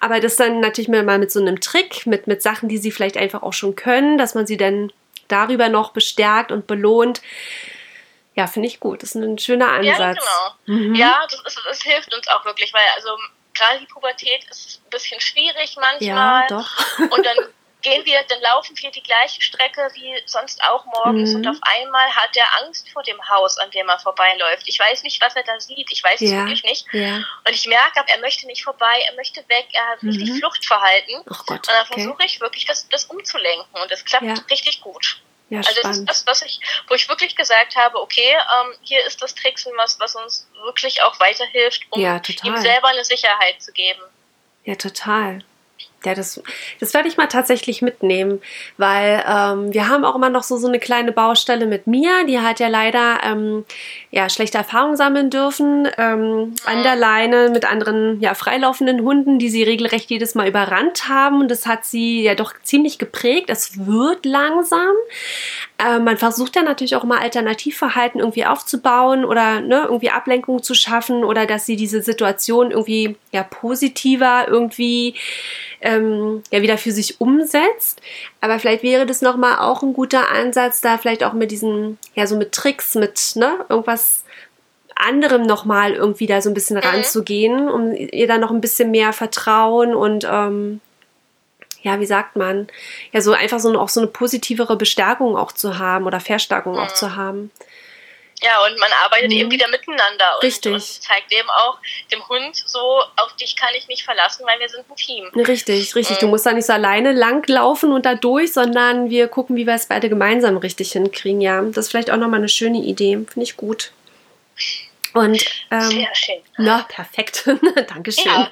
Aber das dann natürlich mal mit so einem Trick, mit, mit Sachen, die sie vielleicht einfach auch schon können, dass man sie dann darüber noch bestärkt und belohnt. Ja, finde ich gut. Das ist ein schöner Ansatz. Ja, genau. Mhm. Ja, das, ist, das hilft uns auch wirklich, weil also gerade die Pubertät ist ein bisschen schwierig manchmal. Ja, doch. Und dann gehen wir, dann laufen wir die gleiche Strecke wie sonst auch morgens mhm. und auf einmal hat er Angst vor dem Haus, an dem er vorbeiläuft. Ich weiß nicht, was er da sieht. Ich weiß ja. es wirklich nicht. Ja. Und ich merke, er möchte nicht vorbei, er möchte weg, er hat richtig mhm. Fluchtverhalten. Oh Gott, und dann versuche okay. ich wirklich, das, das umzulenken und das klappt ja. richtig gut. Ja, also das ist das, was ich, wo ich wirklich gesagt habe, okay, ähm, hier ist das Tricksen, was, was uns wirklich auch weiterhilft, um ihm selber eine Sicherheit zu geben. Ja, total. Ja, das, das werde ich mal tatsächlich mitnehmen, weil ähm, wir haben auch immer noch so, so eine kleine Baustelle mit Mia, die hat ja leider ähm, ja, schlechte Erfahrungen sammeln dürfen ähm, an der Leine mit anderen ja, freilaufenden Hunden, die sie regelrecht jedes Mal überrannt haben und das hat sie ja doch ziemlich geprägt. Es wird langsam. Äh, man versucht dann natürlich auch mal Alternativverhalten irgendwie aufzubauen oder ne, irgendwie Ablenkung zu schaffen oder dass sie diese Situation irgendwie ja positiver irgendwie ähm, ja wieder für sich umsetzt. Aber vielleicht wäre das nochmal auch ein guter Ansatz, da vielleicht auch mit diesen, ja, so mit Tricks, mit ne, irgendwas anderem nochmal irgendwie da so ein bisschen mhm. ranzugehen, um ihr dann noch ein bisschen mehr Vertrauen und ähm, ja, wie sagt man, ja, so einfach so auch so eine positivere Bestärkung auch zu haben oder Verstärkung mhm. auch zu haben. Ja, und man arbeitet mhm. eben wieder miteinander. Und, Richtig. Und zeigt eben auch dem Hund so, auf dich kann ich nicht verlassen, weil wir sind ein Team. Richtig, richtig. Mhm. Du musst da nicht so alleine langlaufen und da durch, sondern wir gucken, wie wir es beide gemeinsam richtig hinkriegen. Ja, das ist vielleicht auch nochmal eine schöne Idee. Finde ich gut. Und, ähm, Sehr schön. Na, perfekt. Dankeschön. Ja,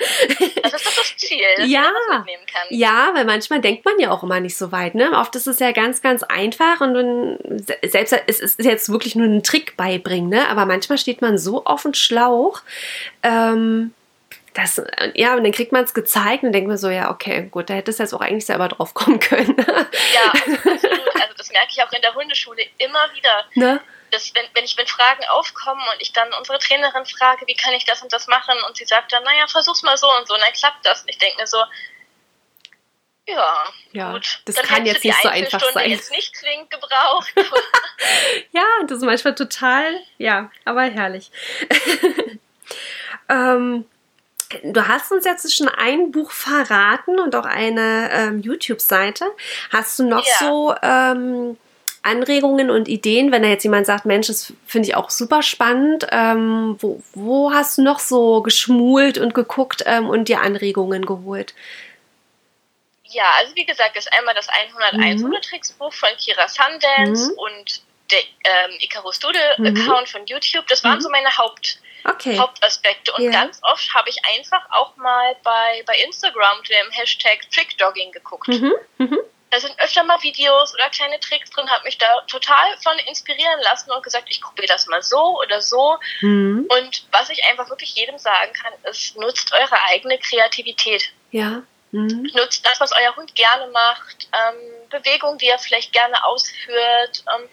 das ist doch das Ziel, dass ja, man mitnehmen kann. Ja, weil manchmal denkt man ja auch immer nicht so weit. Ne? Oft ist es ja ganz, ganz einfach und wenn, selbst es ist jetzt wirklich nur ein Trick beibringen, ne? aber manchmal steht man so auf dem Schlauch. Ähm, das, ja, und dann kriegt man es gezeigt und denkt man so, ja, okay, gut, da hätte es jetzt auch eigentlich selber drauf kommen können. ja, absolut. Also das merke ich auch in der Hundeschule immer wieder. Ne? Das, wenn, wenn ich mit Fragen aufkomme und ich dann unsere Trainerin frage, wie kann ich das und das machen und sie sagt dann, naja, versuch's mal so und so und dann klappt das. Und ich denke mir so, Ja, ja gut. Das Dann kann jetzt nicht so einfach sein. jetzt nicht zwingend gebraucht. ja, das ist manchmal total, ja, aber herrlich. ähm, du hast uns jetzt schon ein Buch verraten und auch eine ähm, YouTube-Seite. Hast du noch ja. so ähm, Anregungen und Ideen, wenn da jetzt jemand sagt, Mensch, das finde ich auch super spannend. Ähm, wo, wo, hast du noch so geschmult und geguckt ähm, und dir Anregungen geholt? Ja, also wie gesagt, das ist einmal das 101 mhm. Tricks-Buch von Kira Sundance mhm. und der ähm, Icarus Doodle-Account mhm. von YouTube. Das waren mhm. so meine Haupt, okay. Hauptaspekte. Und ja. ganz oft habe ich einfach auch mal bei, bei Instagram unter dem Hashtag Trickdogging geguckt. Mhm. Da sind öfter mal Videos oder kleine Tricks drin, habe mich da total von inspirieren lassen und gesagt, ich probiere das mal so oder so. Mhm. Und was ich einfach wirklich jedem sagen kann, ist, nutzt eure eigene Kreativität. Ja. Mhm. Nutzt das, was euer Hund gerne macht, ähm, Bewegungen, die er vielleicht gerne ausführt. Ähm,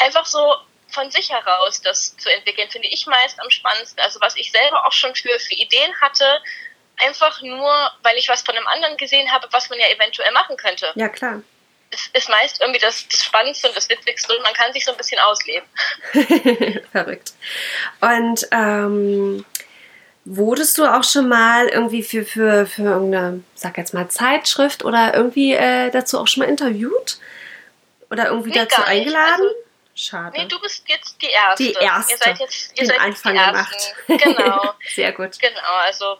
einfach so von sich heraus das zu entwickeln, finde ich meist am spannendsten. Also was ich selber auch schon für, für Ideen hatte, einfach nur, weil ich was von einem anderen gesehen habe, was man ja eventuell machen könnte. Ja, klar. Es ist meist irgendwie das, das Spannendste und das Witzigste und man kann sich so ein bisschen ausleben. Verrückt. Und ähm, wurdest du auch schon mal irgendwie für, für, für irgendeine, sag jetzt mal, Zeitschrift oder irgendwie äh, dazu auch schon mal interviewt? Oder irgendwie nee, dazu eingeladen? Also, Schade. Nee, du bist jetzt die Erste. Die Erste. Ihr seid jetzt ihr den seid Anfang gemacht. Genau. Sehr gut. Genau, also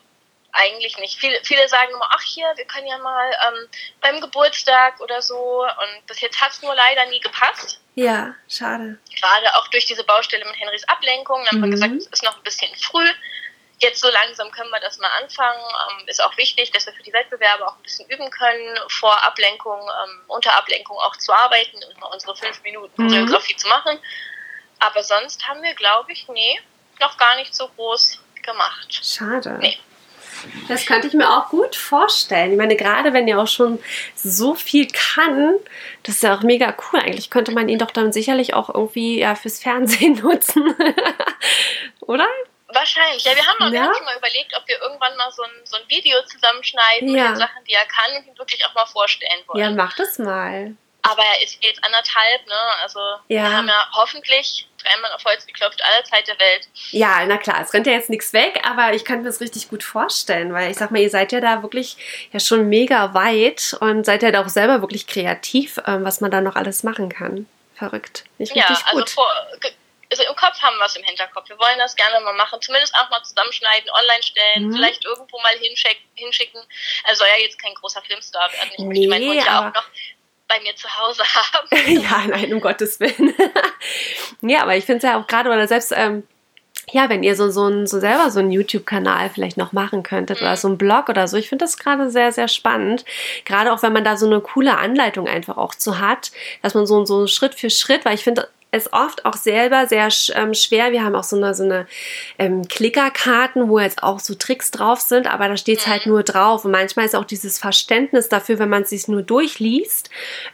eigentlich nicht. Viele, viele sagen immer, ach hier, wir können ja mal ähm, beim Geburtstag oder so. Und bis jetzt hat es nur leider nie gepasst. Ja, schade. Gerade auch durch diese Baustelle mit Henrys Ablenkung. Dann mhm. haben wir gesagt, es ist noch ein bisschen früh. Jetzt so langsam können wir das mal anfangen. Ähm, ist auch wichtig, dass wir für die Wettbewerbe auch ein bisschen üben können, vor Ablenkung, ähm, unter Ablenkung auch zu arbeiten und mal unsere fünf Minuten mhm. zu machen. Aber sonst haben wir, glaube ich, nee, noch gar nicht so groß gemacht. Schade. Nee. Das könnte ich mir auch gut vorstellen. Ich meine, gerade wenn ihr auch schon so viel kann, das ist ja auch mega cool. Eigentlich könnte man ihn doch dann sicherlich auch irgendwie ja, fürs Fernsehen nutzen. Oder? Wahrscheinlich. Ja, wir haben, auch, ja? wir haben schon mal überlegt, ob wir irgendwann mal so ein, so ein Video zusammenschneiden ja. mit den Sachen, die er kann und ihn wirklich auch mal vorstellen wollen. Ja, mach das mal. Aber er ist jetzt anderthalb, ne? Also ja. wir haben ja hoffentlich dreimal auf Holz geklopft, aller Zeit der Welt. Ja, na klar, es rennt ja jetzt nichts weg, aber ich kann mir das richtig gut vorstellen, weil ich sag mal, ihr seid ja da wirklich ja schon mega weit und seid ja da auch selber wirklich kreativ, ähm, was man da noch alles machen kann. Verrückt. Nicht ja, richtig also gut. Vor, also im Kopf haben wir es im Hinterkopf. Wir wollen das gerne mal machen. Zumindest auch mal zusammenschneiden, online stellen, mhm. vielleicht irgendwo mal hinschicken. Er soll ja jetzt kein großer Filmstar werden. Ich nee, möchte meinen Hund ja auch noch bei mir zu Hause haben. ja, nein, um Gottes Willen. ja, aber ich finde es ja auch gerade, oder selbst, ähm, ja, wenn ihr so, so, ein, so selber so einen YouTube-Kanal vielleicht noch machen könntet mhm. oder so einen Blog oder so, ich finde das gerade sehr, sehr spannend. Gerade auch, wenn man da so eine coole Anleitung einfach auch zu hat, dass man so, so Schritt für Schritt, weil ich finde, es oft auch selber sehr ähm, schwer. Wir haben auch so eine, so eine ähm, Klickerkarten, wo jetzt auch so Tricks drauf sind, aber da steht es halt mhm. nur drauf. Und manchmal ist auch dieses Verständnis dafür, wenn man es sich nur durchliest,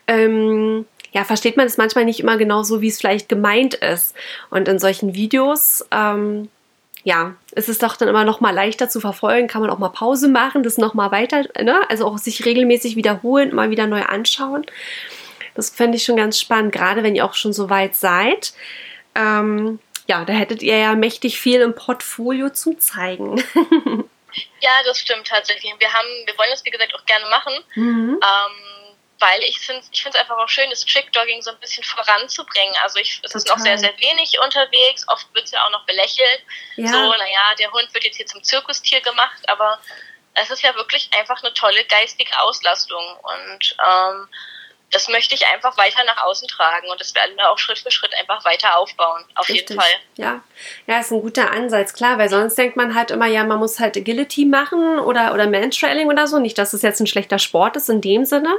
ähm, ja, versteht man es manchmal nicht immer genau so, wie es vielleicht gemeint ist. Und in solchen Videos, ähm, ja, ist es doch dann immer noch mal leichter zu verfolgen, kann man auch mal Pause machen, das noch mal weiter, ne? also auch sich regelmäßig wiederholen, mal wieder neu anschauen. Das fände ich schon ganz spannend, gerade wenn ihr auch schon so weit seid. Ähm, ja, da hättet ihr ja mächtig viel im Portfolio zum Zeigen. ja, das stimmt tatsächlich. Wir haben, wir wollen das wie gesagt auch gerne machen. Mhm. Ähm, weil ich finde ich es einfach auch schön, das Trickdogging so ein bisschen voranzubringen. Also ich, es Total. ist noch sehr, sehr wenig unterwegs. Oft wird es ja auch noch belächelt. Ja. So, naja, der Hund wird jetzt hier zum Zirkustier gemacht, aber es ist ja wirklich einfach eine tolle geistige Auslastung. Und ähm, das möchte ich einfach weiter nach außen tragen und das werden wir auch Schritt für Schritt einfach weiter aufbauen. Auf Richtig. jeden Fall. Ja. ja, ist ein guter Ansatz, klar, weil sonst denkt man halt immer, ja, man muss halt Agility machen oder, oder Mantrailing oder so. Nicht, dass es jetzt ein schlechter Sport ist in dem Sinne,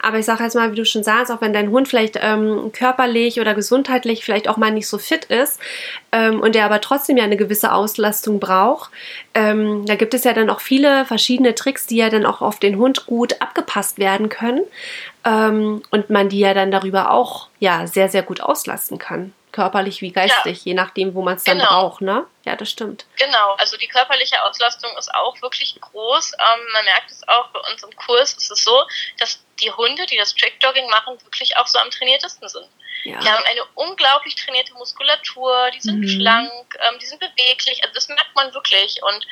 aber ich sage jetzt mal, wie du schon sagst, auch wenn dein Hund vielleicht ähm, körperlich oder gesundheitlich vielleicht auch mal nicht so fit ist ähm, und der aber trotzdem ja eine gewisse Auslastung braucht, ähm, da gibt es ja dann auch viele verschiedene Tricks, die ja dann auch auf den Hund gut abgepasst werden können ähm, und man die ja dann darüber auch ja sehr, sehr gut auslasten kann. körperlich wie geistig, ja. je nachdem, wo man es dann genau. braucht, ne? Ja, das stimmt. Genau, also die körperliche Auslastung ist auch wirklich groß. Ähm, man merkt es auch bei uns im Kurs, ist es so, dass die Hunde, die das Trick-Dogging machen, wirklich auch so am trainiertesten sind. Ja. Die haben eine unglaublich trainierte Muskulatur, die sind mhm. schlank, ähm, die sind beweglich, also das merkt man wirklich. Und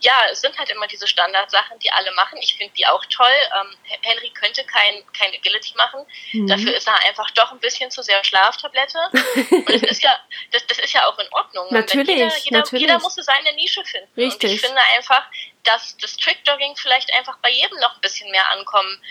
ja, es sind halt immer diese Standardsachen, die alle machen. Ich finde die auch toll. Ähm, Henry könnte kein, kein Agility machen. Mhm. Dafür ist er einfach doch ein bisschen zu sehr Schlaftablette. Und das ist ja, das, das ist ja auch in Ordnung. Natürlich, jeder, jeder, natürlich. jeder muss seine Nische finden. Richtig. Und ich finde einfach, dass das Trickdogging vielleicht einfach bei jedem noch ein bisschen mehr ankommen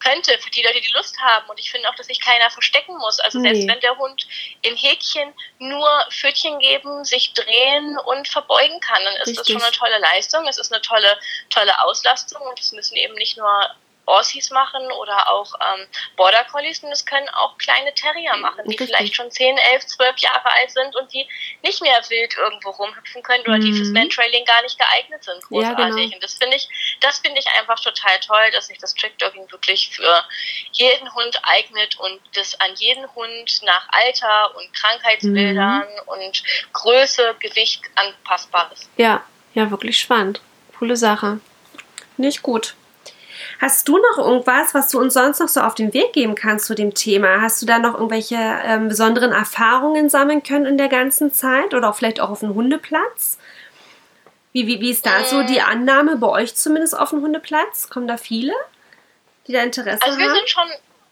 könnte für die Leute, die Lust haben. Und ich finde auch, dass sich keiner verstecken muss. Also selbst wenn der Hund in Häkchen nur Pfötchen geben, sich drehen und verbeugen kann, dann ist Richtig. das schon eine tolle Leistung. Es ist eine tolle, tolle Auslastung und es müssen eben nicht nur Aussies machen oder auch ähm, Border Collies und das können auch kleine Terrier machen, die Richtig. vielleicht schon 10, 11, 12 Jahre alt sind und die nicht mehr wild irgendwo rumhüpfen können oder mhm. die fürs mhm. Mantrailing gar nicht geeignet sind. Großartig. Ja, genau. Und das finde ich, das finde ich einfach total toll, dass sich das Trickdogging wirklich für jeden Hund eignet und das an jeden Hund nach Alter und Krankheitsbildern mhm. und Größe, Gewicht anpassbar ist. Ja, ja, wirklich spannend. Coole Sache. Nicht gut. Hast du noch irgendwas, was du uns sonst noch so auf den Weg geben kannst zu dem Thema? Hast du da noch irgendwelche ähm, besonderen Erfahrungen sammeln können in der ganzen Zeit oder vielleicht auch auf dem Hundeplatz? Wie, wie, wie ist da so die Annahme bei euch zumindest auf dem Hundeplatz? Kommen da viele, die da Interesse also wir haben? Sind schon,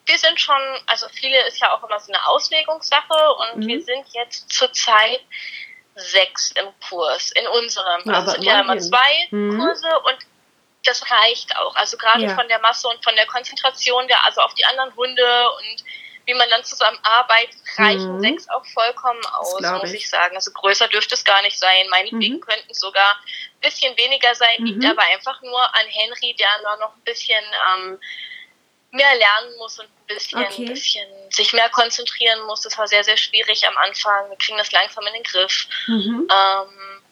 wir sind schon, also viele ist ja auch immer so eine Auslegungssache und mhm. wir sind jetzt zurzeit sechs im Kurs in unserem. Ja, also es sind ja immer zwei mhm. Kurse und das reicht auch. Also gerade ja. von der Masse und von der Konzentration der, also auf die anderen Hunde und wie man dann zusammen arbeitet, reichen mhm. sechs auch vollkommen aus, muss ich. ich. sagen. Also größer dürfte es gar nicht sein. Meinetwegen mhm. könnten es sogar ein bisschen weniger sein, liegt mhm. aber einfach nur an Henry, der noch ein bisschen ähm, mehr lernen muss und ein bisschen, okay. ein bisschen sich mehr konzentrieren muss. Das war sehr, sehr schwierig am Anfang. Wir kriegen das langsam in den Griff. Mhm. Ähm,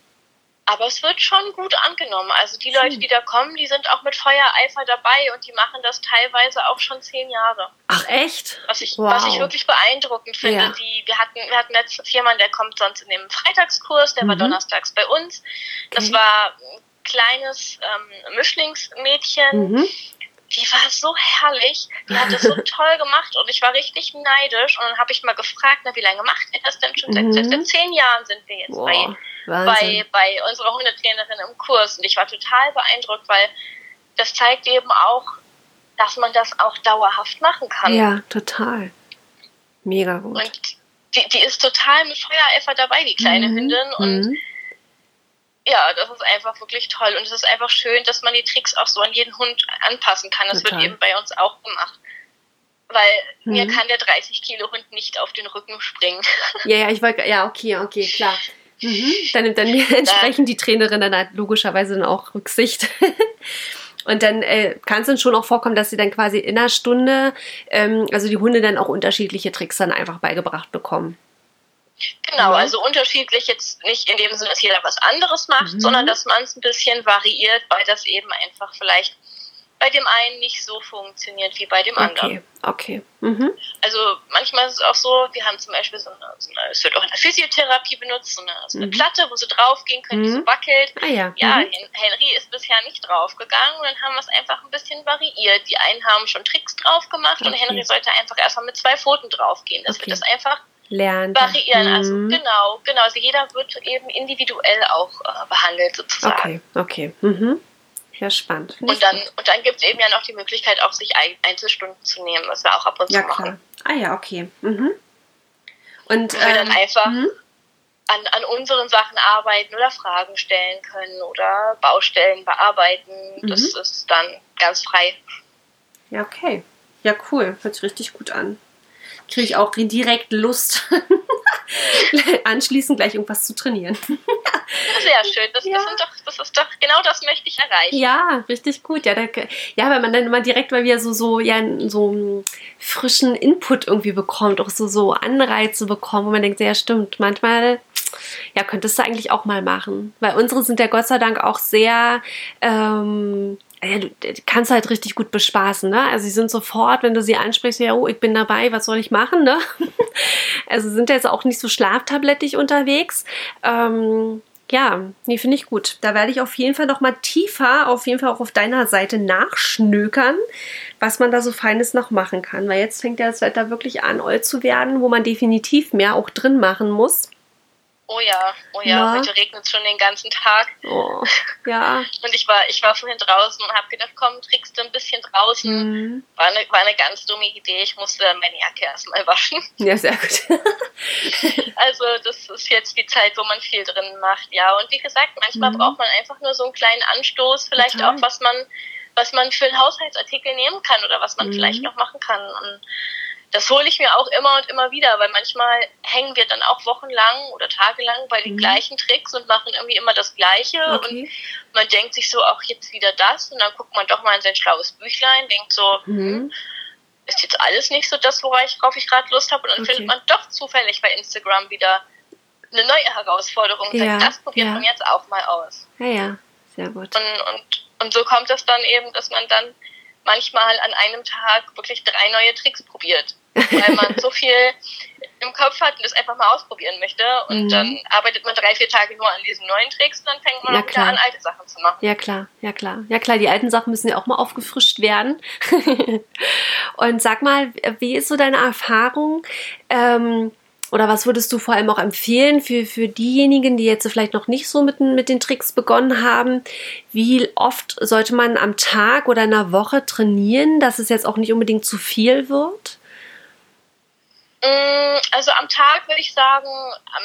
aber es wird schon gut angenommen. Also die Leute, die da kommen, die sind auch mit Feuereifer dabei und die machen das teilweise auch schon zehn Jahre. Ach echt? Was ich, wow. was ich wirklich beeindruckend finde. Ja. Die, wir hatten, wir hatten letztens jemanden, der kommt sonst in dem Freitagskurs, der mhm. war donnerstags bei uns. Das okay. war ein kleines ähm, Mischlingsmädchen. Mhm die war so herrlich, die hat das so toll gemacht und ich war richtig neidisch und dann habe ich mal gefragt, na wie lange macht ihr das denn schon? Mhm. Seit, seit, zehn Jahren sind wir jetzt Boah, bei, bei, bei unserer Hundetrainerin im Kurs und ich war total beeindruckt, weil das zeigt eben auch, dass man das auch dauerhaft machen kann. Ja, total. Mega gut. Und die, die ist total mit Feuereifer dabei, die kleine mhm. Hündin und mhm ja, das ist einfach wirklich toll. Und es ist einfach schön, dass man die Tricks auch so an jeden Hund anpassen kann. Das Total. wird eben bei uns auch gemacht. Weil mhm. mir kann der 30 Kilo Hund nicht auf den Rücken springen. Ja, ja, ich wollte, ja, okay, okay, klar. Mhm. Dann nimmt dann entsprechend die Trainerin dann halt logischerweise dann auch Rücksicht. Und dann äh, kann es dann schon auch vorkommen, dass sie dann quasi in einer Stunde, ähm, also die Hunde dann auch unterschiedliche Tricks dann einfach beigebracht bekommen. Genau, mhm. also unterschiedlich jetzt nicht in dem Sinne, dass jeder was anderes macht, mhm. sondern dass man es ein bisschen variiert, weil das eben einfach vielleicht bei dem einen nicht so funktioniert wie bei dem anderen. Okay, okay. Mhm. Also manchmal ist es auch so, wir haben zum Beispiel so eine, so eine es wird auch in der Physiotherapie benutzt, so eine, so eine mhm. Platte, wo sie draufgehen können, die so mhm. wackelt. Ah, ja, ja mhm. Henry ist bisher nicht draufgegangen und dann haben wir es einfach ein bisschen variiert. Die einen haben schon Tricks drauf gemacht okay. und Henry sollte einfach erstmal mit zwei Pfoten draufgehen, dass okay. wir das einfach lernt. Variieren, also mhm. genau, genau. Also jeder wird eben individuell auch äh, behandelt sozusagen. Okay, okay. Mhm. Ja, spannend. und dann, und dann gibt es eben ja noch die Möglichkeit, auch sich Einzelstunden zu nehmen, was wir auch ab und ja, zu machen. Klar. Ah ja, okay. Mhm. Und wir dann ähm, einfach mhm. an, an unseren Sachen arbeiten oder Fragen stellen können oder Baustellen bearbeiten. Das mhm. ist dann ganz frei. Ja, okay. Ja, cool. Hört sich richtig gut an kriege ich auch direkt Lust, anschließend gleich irgendwas zu trainieren. Sehr schön. Das, ja. das, doch, das, ist doch genau das möchte ich erreichen. Ja, richtig gut. Ja, da, ja weil man dann immer direkt mal wieder so, so, ja, so einen frischen Input irgendwie bekommt, auch so, so Anreize bekommt, wo man denkt, ja, stimmt, manchmal ja, könntest du eigentlich auch mal machen. Weil unsere sind ja Gott sei Dank auch sehr, ähm, ja, du kannst halt richtig gut bespaßen, ne? Also sie sind sofort, wenn du sie ansprichst, ja, oh, ich bin dabei, was soll ich machen, ne? Also sind jetzt auch nicht so schlaftablettig unterwegs. Ähm, ja, nee, finde ich gut. Da werde ich auf jeden Fall noch mal tiefer, auf jeden Fall auch auf deiner Seite nachschnökern, was man da so Feines noch machen kann. Weil jetzt fängt ja das Wetter wirklich an, old zu werden, wo man definitiv mehr auch drin machen muss. Oh ja, oh ja, ja. heute regnet es schon den ganzen Tag. Oh, ja. und ich war, ich war vorhin draußen und habe gedacht, komm, trickst du ein bisschen draußen. Mhm. War, eine, war eine ganz dumme Idee. Ich musste meine Jacke erstmal waschen. Ja, sehr gut. also das ist jetzt die Zeit, wo man viel drin macht, ja. Und wie gesagt, manchmal mhm. braucht man einfach nur so einen kleinen Anstoß, vielleicht Total. auch, was man, was man für einen Haushaltsartikel nehmen kann oder was man mhm. vielleicht noch machen kann. Und das hole ich mir auch immer und immer wieder, weil manchmal hängen wir dann auch wochenlang oder tagelang bei den mhm. gleichen Tricks und machen irgendwie immer das Gleiche okay. und man denkt sich so, auch jetzt wieder das und dann guckt man doch mal in sein schlaues Büchlein, denkt so, mhm. Hm, ist jetzt alles nicht so das, worauf ich, gerade Lust habe und dann okay. findet man doch zufällig bei Instagram wieder eine neue Herausforderung. Ja, sagt, das probiert ja. man jetzt auch mal aus. Ja, ja, sehr gut. Und, und, und so kommt es dann eben, dass man dann manchmal an einem Tag wirklich drei neue Tricks probiert, weil man so viel im Kopf hat und das einfach mal ausprobieren möchte. Und mhm. dann arbeitet man drei, vier Tage nur an diesen neuen Tricks und dann fängt man ja, auch wieder an, alte Sachen zu machen. Ja, klar, ja, klar. Ja, klar, die alten Sachen müssen ja auch mal aufgefrischt werden. und sag mal, wie ist so deine Erfahrung? Ähm, oder was würdest du vor allem auch empfehlen für, für diejenigen, die jetzt vielleicht noch nicht so mit, mit den Tricks begonnen haben? Wie oft sollte man am Tag oder in einer Woche trainieren, dass es jetzt auch nicht unbedingt zu viel wird? Mm, also am Tag würde ich sagen,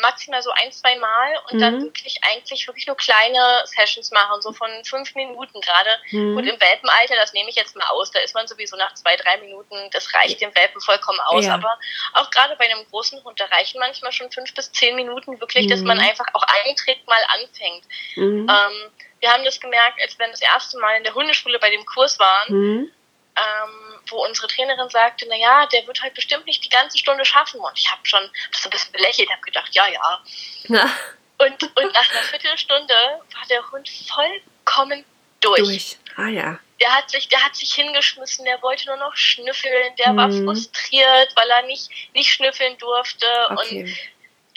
maximal so ein, zwei Mal und mhm. dann wirklich eigentlich wirklich nur kleine Sessions machen, so von fünf Minuten gerade. Mhm. Gut, im Welpenalter, das nehme ich jetzt mal aus, da ist man sowieso nach zwei, drei Minuten, das reicht dem Welpen vollkommen aus. Ja. Aber auch gerade bei einem großen Hund, da reichen manchmal schon fünf bis zehn Minuten wirklich, mhm. dass man mhm. einfach auch einen Trick mal anfängt. Mhm. Ähm, wir haben das gemerkt, als wir das erste Mal in der Hundeschule bei dem Kurs waren. Mhm. Ähm, wo unsere Trainerin sagte, na ja, der wird halt bestimmt nicht die ganze Stunde schaffen. Und ich habe schon so ein bisschen belächelt, habe gedacht, ja, ja. ja. Und, und nach einer Viertelstunde war der Hund vollkommen durch. Durch, ah ja. Der hat sich, der hat sich hingeschmissen, der wollte nur noch schnüffeln, der mhm. war frustriert, weil er nicht, nicht schnüffeln durfte. Okay. Und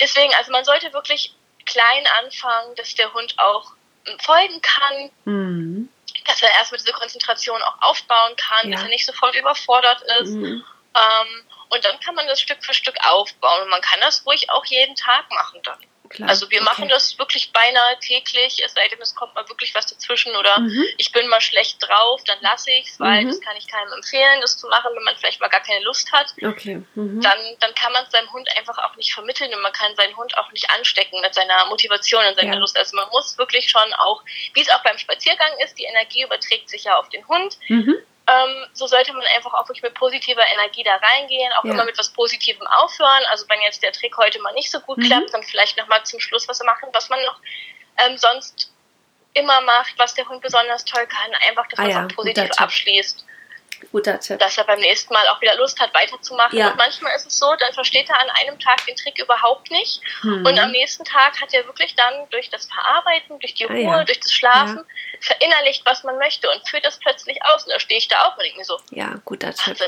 deswegen, also man sollte wirklich klein anfangen, dass der Hund auch folgen kann. Mhm dass er erstmal diese Konzentration auch aufbauen kann, ja. dass er nicht sofort überfordert ist. Mhm. Ähm, und dann kann man das Stück für Stück aufbauen. Und man kann das ruhig auch jeden Tag machen dann. Klar. Also wir okay. machen das wirklich beinahe täglich, es sei denn, es kommt mal wirklich was dazwischen oder mhm. ich bin mal schlecht drauf, dann lasse ich es, weil mhm. das kann ich keinem empfehlen, das zu machen, wenn man vielleicht mal gar keine Lust hat. Okay. Mhm. Dann, dann kann man es seinem Hund einfach auch nicht vermitteln und man kann seinen Hund auch nicht anstecken mit seiner Motivation und seiner ja. Lust. Also man muss wirklich schon auch, wie es auch beim Spaziergang ist, die Energie überträgt sich ja auf den Hund. Ähm, so sollte man einfach auch wirklich mit positiver Energie da reingehen, auch ja. immer mit was Positivem aufhören. Also wenn jetzt der Trick heute mal nicht so gut mhm. klappt, dann vielleicht nochmal zum Schluss was machen, was man noch ähm, sonst immer macht, was der Hund besonders toll kann, einfach, dass ah, man ja, positiv abschließt. Guter Tipp. Dass er beim nächsten Mal auch wieder Lust hat, weiterzumachen. Ja. Und manchmal ist es so, dann versteht er an einem Tag den Trick überhaupt nicht. Mhm. Und am nächsten Tag hat er wirklich dann durch das Verarbeiten, durch die ah, Ruhe, ja. durch das Schlafen ja. verinnerlicht, was man möchte und führt das plötzlich aus. Und da stehe ich da auch und denke mir so, ja, guter Tipp.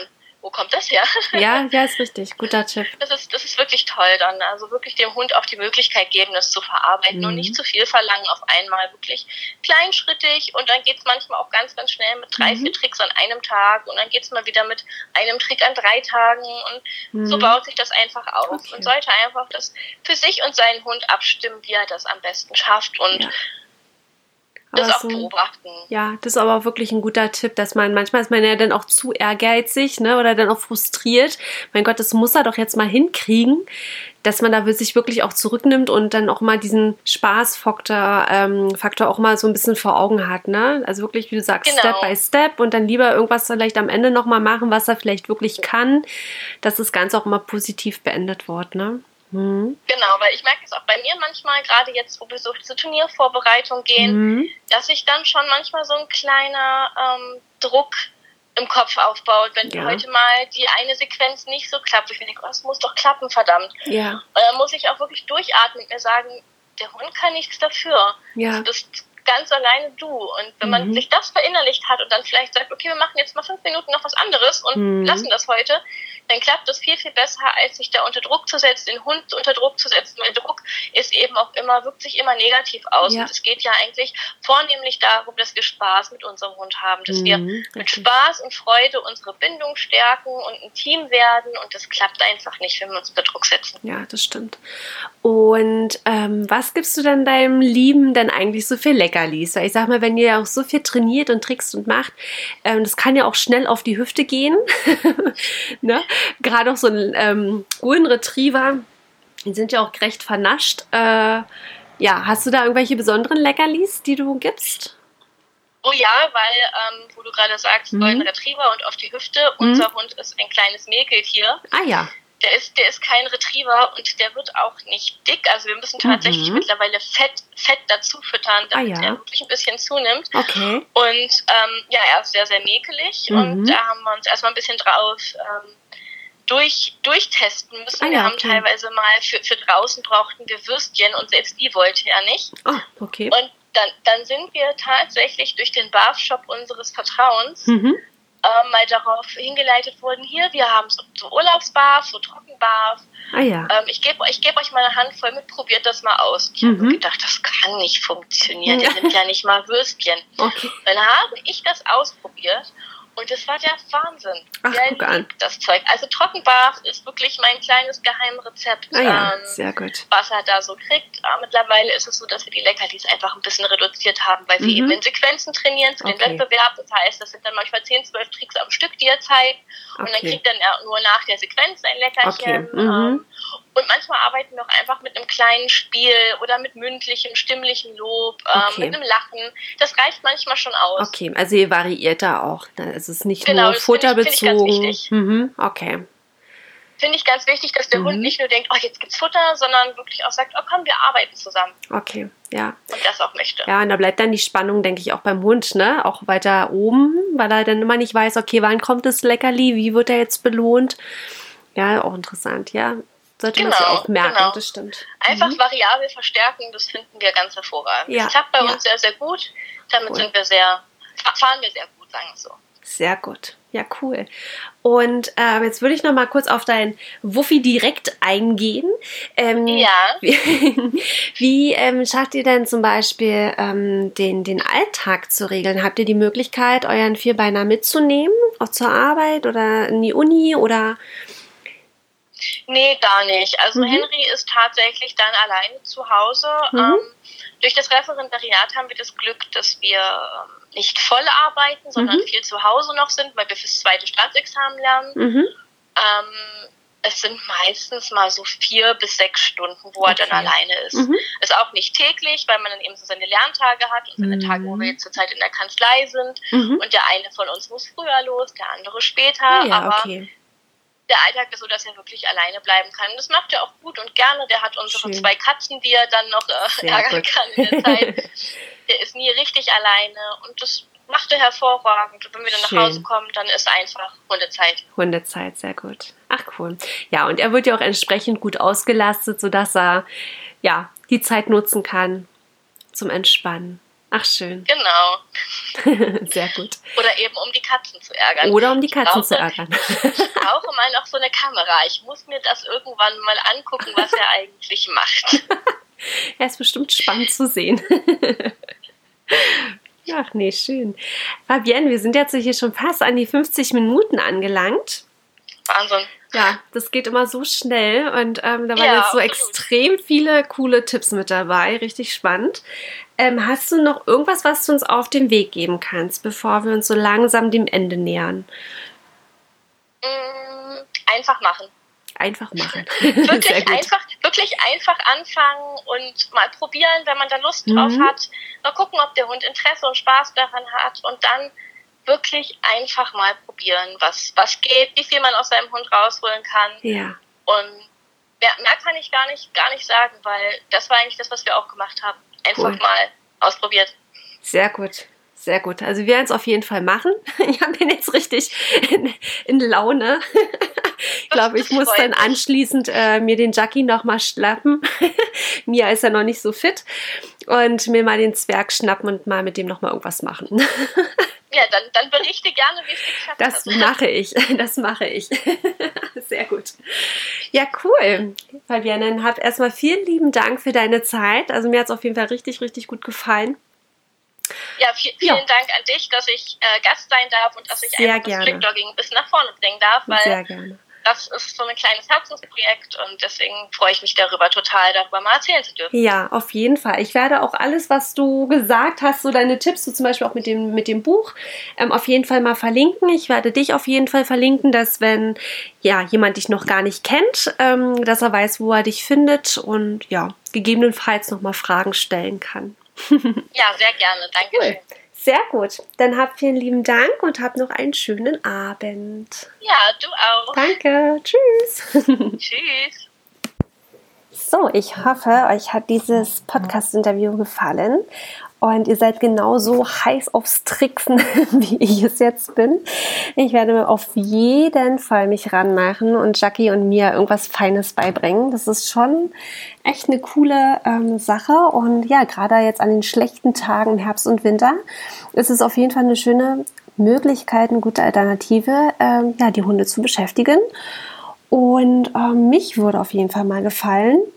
Wo kommt das her? Ja, ja, ist richtig. Guter Tipp. Das ist, das ist wirklich toll dann. Also wirklich dem Hund auch die Möglichkeit geben, das zu verarbeiten mhm. und nicht zu viel verlangen auf einmal. Wirklich kleinschrittig und dann geht es manchmal auch ganz, ganz schnell mit drei, mhm. vier Tricks an einem Tag und dann geht es mal wieder mit einem Trick an drei Tagen und mhm. so baut sich das einfach auf okay. und sollte einfach das für sich und seinen Hund abstimmen, wie er das am besten schafft und ja das auch beobachten. Ja, das ist aber auch wirklich ein guter Tipp, dass man, manchmal ist man ja dann auch zu ehrgeizig, ne, oder dann auch frustriert. Mein Gott, das muss er doch jetzt mal hinkriegen, dass man da sich wirklich auch zurücknimmt und dann auch mal diesen Spaßfaktor ähm, Faktor auch mal so ein bisschen vor Augen hat, ne? Also wirklich, wie du sagst, genau. Step by Step und dann lieber irgendwas vielleicht am Ende nochmal machen, was er vielleicht wirklich kann, dass das Ganze auch mal positiv beendet wird, ne? Mhm. Genau, weil ich merke es auch bei mir manchmal, gerade jetzt, wo wir so zur Turniervorbereitung gehen, mhm. dass sich dann schon manchmal so ein kleiner ähm, Druck im Kopf aufbaut, wenn ja. heute mal die eine Sequenz nicht so klappt. Ich denke, oh, das muss doch klappen, verdammt. Ja. Und dann muss ich auch wirklich durchatmen und mir sagen, der Hund kann nichts dafür. Ja. Du bist ganz alleine du. Und wenn man mhm. sich das verinnerlicht hat und dann vielleicht sagt, okay, wir machen jetzt mal fünf Minuten noch was anderes und mhm. lassen das heute, dann klappt das viel, viel besser, als sich da unter Druck zu setzen, den Hund unter Druck zu setzen, weil Druck ist eben auch immer, wirkt sich immer negativ aus. Ja. Und es geht ja eigentlich vornehmlich darum, dass wir Spaß mit unserem Hund haben, dass mhm, wir mit Spaß und Freude unsere Bindung stärken und ein Team werden und das klappt einfach nicht, wenn wir uns unter Druck setzen. Ja, das stimmt. Und ähm, was gibst du dann deinem Lieben denn eigentlich so viel Leckerlis? Weil ich sag mal, wenn ihr auch so viel trainiert und trickst und macht, ähm, das kann ja auch schnell auf die Hüfte gehen. ne? Gerade auch so ein ähm, Golden Retriever, die sind ja auch recht vernascht. Äh, ja, hast du da irgendwelche besonderen Leckerlis, die du gibst? Oh ja, weil, ähm, wo du gerade sagst, mhm. Golden Retriever und auf die Hüfte, mhm. unser Hund ist ein kleines Mäkeltier. Ah ja. Der ist, der ist kein Retriever und der wird auch nicht dick. Also wir müssen tatsächlich mhm. mittlerweile Fett, Fett dazu füttern, damit ah, ja. er wirklich ein bisschen zunimmt. Okay. Und ähm, ja, er ist sehr, sehr mäkelig mhm. und da haben wir uns erstmal ein bisschen drauf ähm, durch, durchtesten müssen. Ah, ja, wir haben okay. teilweise mal für, für draußen brauchten wir Würstchen und selbst die wollte er nicht. Ah, okay. Und dann, dann sind wir tatsächlich durch den Barf-Shop unseres Vertrauens mhm. äh, mal darauf hingeleitet worden, hier, wir haben so, so Urlaubsbarf, so Trockenbarf. Ah, ja. ähm, ich gebe ich geb euch mal eine Handvoll mit, probiert das mal aus. Ich mhm. habe gedacht, das kann nicht funktionieren, die sind ja nicht mal Würstchen. Okay. Dann habe ich das ausprobiert und das war der Wahnsinn. Ach, der guck an. das Zeug. Also Trockenbad ist wirklich mein kleines Geheimrezept, ah ja, ähm, sehr gut. was er da so kriegt. Aber mittlerweile ist es so, dass wir die Leckerlis einfach ein bisschen reduziert haben, weil wir mhm. eben in Sequenzen trainieren für okay. den Wettbewerb. Das heißt, das sind dann manchmal 10, 12 Tricks am Stück, die er zeigt. Und okay. dann kriegt er nur nach der Sequenz ein Leckerchen. Okay. Mhm. Ähm, und manchmal arbeiten wir auch einfach mit einem kleinen Spiel oder mit mündlichem, stimmlichem Lob, ähm, mit einem Lachen. Das reicht manchmal schon aus. Okay, also ihr variiert da auch. Es ist nicht genau, nur futterbezogen. Finde ich, find mhm, okay. Finde ich ganz wichtig, dass der mhm. Hund nicht nur denkt, oh, jetzt gibt's Futter, sondern wirklich auch sagt, oh komm, wir arbeiten zusammen. Okay, ja. Und das auch möchte. Ja, und da bleibt dann die Spannung, denke ich, auch beim Hund, ne? Auch weiter oben, weil er dann immer nicht weiß, okay, wann kommt das Leckerli, wie wird er jetzt belohnt. Ja, auch interessant, ja. Sollte genau, man sich auch merken, genau. das stimmt. Einfach mhm. variabel verstärken, das finden wir ganz hervorragend. Ja, das klappt bei ja. uns sehr, sehr gut. Damit cool. sind wir sehr, fahren wir sehr gut, sagen wir so. Sehr gut. Ja, cool. Und ähm, jetzt würde ich noch mal kurz auf dein Wuffi direkt eingehen. Ähm, ja. Wie, wie ähm, schafft ihr denn zum Beispiel ähm, den, den Alltag zu regeln? Habt ihr die Möglichkeit, euren Vierbeiner mitzunehmen, auch zur Arbeit oder in die Uni oder Nee, gar nicht. Also mhm. Henry ist tatsächlich dann alleine zu Hause. Mhm. Ähm, durch das Referendariat haben wir das Glück, dass wir ähm, nicht voll arbeiten, sondern mhm. viel zu Hause noch sind, weil wir fürs zweite Staatsexamen lernen. Mhm. Ähm, es sind meistens mal so vier bis sechs Stunden, wo okay. er dann alleine ist. Mhm. Ist auch nicht täglich, weil man dann eben so seine Lerntage hat und seine mhm. Tage, wo wir jetzt zurzeit in der Kanzlei sind. Mhm. Und der eine von uns muss früher los, der andere später. Ja, aber okay der Alltag ist so, dass er wirklich alleine bleiben kann. Das macht er auch gut und gerne. Der hat unsere Schön. zwei Katzen, die er dann noch äh, ärgern gut. kann in der Zeit. der ist nie richtig alleine und das macht er hervorragend. Und wenn wir dann Schön. nach Hause kommen, dann ist einfach Hundezeit. Hundezeit, sehr gut. Ach cool. Ja, und er wird ja auch entsprechend gut ausgelastet, sodass er ja die Zeit nutzen kann zum Entspannen. Ach, schön. Genau. Sehr gut. Oder eben um die Katzen zu ärgern. Oder um die Katzen brauche, zu ärgern. ich brauche mal noch so eine Kamera. Ich muss mir das irgendwann mal angucken, was er eigentlich macht. Er ist bestimmt spannend zu sehen. Ach nee, schön. Fabienne, wir sind jetzt hier schon fast an die 50 Minuten angelangt. Wahnsinn. Ja, das geht immer so schnell und ähm, da waren ja, jetzt so absolut. extrem viele coole Tipps mit dabei. Richtig spannend. Ähm, hast du noch irgendwas, was du uns auf den Weg geben kannst, bevor wir uns so langsam dem Ende nähern? Mm, einfach machen. Einfach machen. wirklich, einfach, wirklich einfach anfangen und mal probieren, wenn man da Lust drauf mhm. hat. Mal gucken, ob der Hund Interesse und Spaß daran hat und dann wirklich einfach mal probieren, was, was geht, wie viel man aus seinem Hund rausholen kann. Ja. Und mehr, mehr kann ich gar nicht, gar nicht sagen, weil das war eigentlich das, was wir auch gemacht haben einfach cool. mal ausprobiert. Sehr gut. Sehr gut. Also wir werden es auf jeden Fall machen. Ich bin jetzt richtig in, in Laune. ich glaube, ich muss dann anschließend äh, mir den Jackie nochmal schnappen. Mia ist ja noch nicht so fit. Und mir mal den Zwerg schnappen und mal mit dem nochmal irgendwas machen. Ja, dann, dann berichte gerne, wie es Das hat. mache ich. Das mache ich. Sehr gut. Ja, cool. Fabienne, dann hab erstmal vielen lieben Dank für deine Zeit. Also mir hat es auf jeden Fall richtig, richtig gut gefallen. Ja, vielen ja. Dank an dich, dass ich äh, Gast sein darf und dass ich Sehr einfach das Trickdogging ein bisschen nach vorne bringen darf, weil Sehr gerne das ist so ein kleines Herzensprojekt und deswegen freue ich mich darüber total, darüber mal erzählen zu dürfen. Ja, auf jeden Fall. Ich werde auch alles, was du gesagt hast, so deine Tipps, so zum Beispiel auch mit dem, mit dem Buch, ähm, auf jeden Fall mal verlinken. Ich werde dich auf jeden Fall verlinken, dass wenn ja jemand dich noch gar nicht kennt, ähm, dass er weiß, wo er dich findet und ja, gegebenenfalls nochmal Fragen stellen kann. ja, sehr gerne. Danke. Cool. Sehr gut. Dann habt vielen lieben Dank und habt noch einen schönen Abend. Ja, du auch. Danke. Tschüss. Tschüss. So, ich hoffe, euch hat dieses Podcast-Interview gefallen und ihr seid genauso heiß aufs Tricksen, wie ich es jetzt bin. Ich werde auf jeden Fall mich ranmachen und Jackie und mir irgendwas Feines beibringen. Das ist schon echt eine coole ähm, Sache. Und ja, gerade jetzt an den schlechten Tagen Herbst und Winter ist es auf jeden Fall eine schöne Möglichkeit, eine gute Alternative, ähm, ja, die Hunde zu beschäftigen. Und ähm, mich würde auf jeden Fall mal gefallen, äh,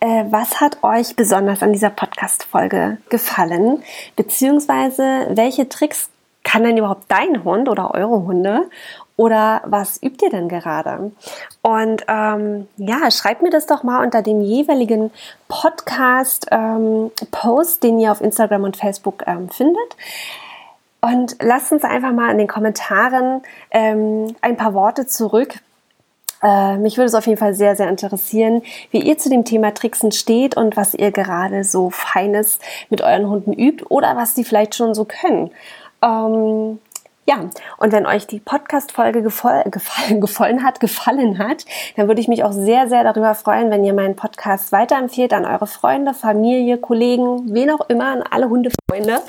was hat euch besonders an dieser Podcast-Folge gefallen? Beziehungsweise, welche Tricks kann denn überhaupt dein Hund oder eure Hunde? Oder was übt ihr denn gerade? Und ähm, ja, schreibt mir das doch mal unter dem jeweiligen Podcast-Post, ähm, den ihr auf Instagram und Facebook ähm, findet. Und lasst uns einfach mal in den Kommentaren ähm, ein paar Worte zurück äh, mich würde es auf jeden Fall sehr, sehr interessieren, wie ihr zu dem Thema Tricksen steht und was ihr gerade so Feines mit euren Hunden übt oder was sie vielleicht schon so können. Ähm, ja, und wenn euch die Podcast-Folge gefallen, gefallen hat, gefallen hat, dann würde ich mich auch sehr, sehr darüber freuen, wenn ihr meinen Podcast weiterempfehlt an eure Freunde, Familie, Kollegen, wen auch immer, an alle Hundefreunde.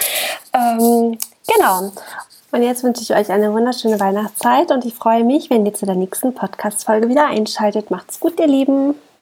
Ähm, genau. Und jetzt wünsche ich euch eine wunderschöne Weihnachtszeit und ich freue mich, wenn ihr zu der nächsten Podcast-Folge wieder einschaltet. Macht's gut, ihr Lieben!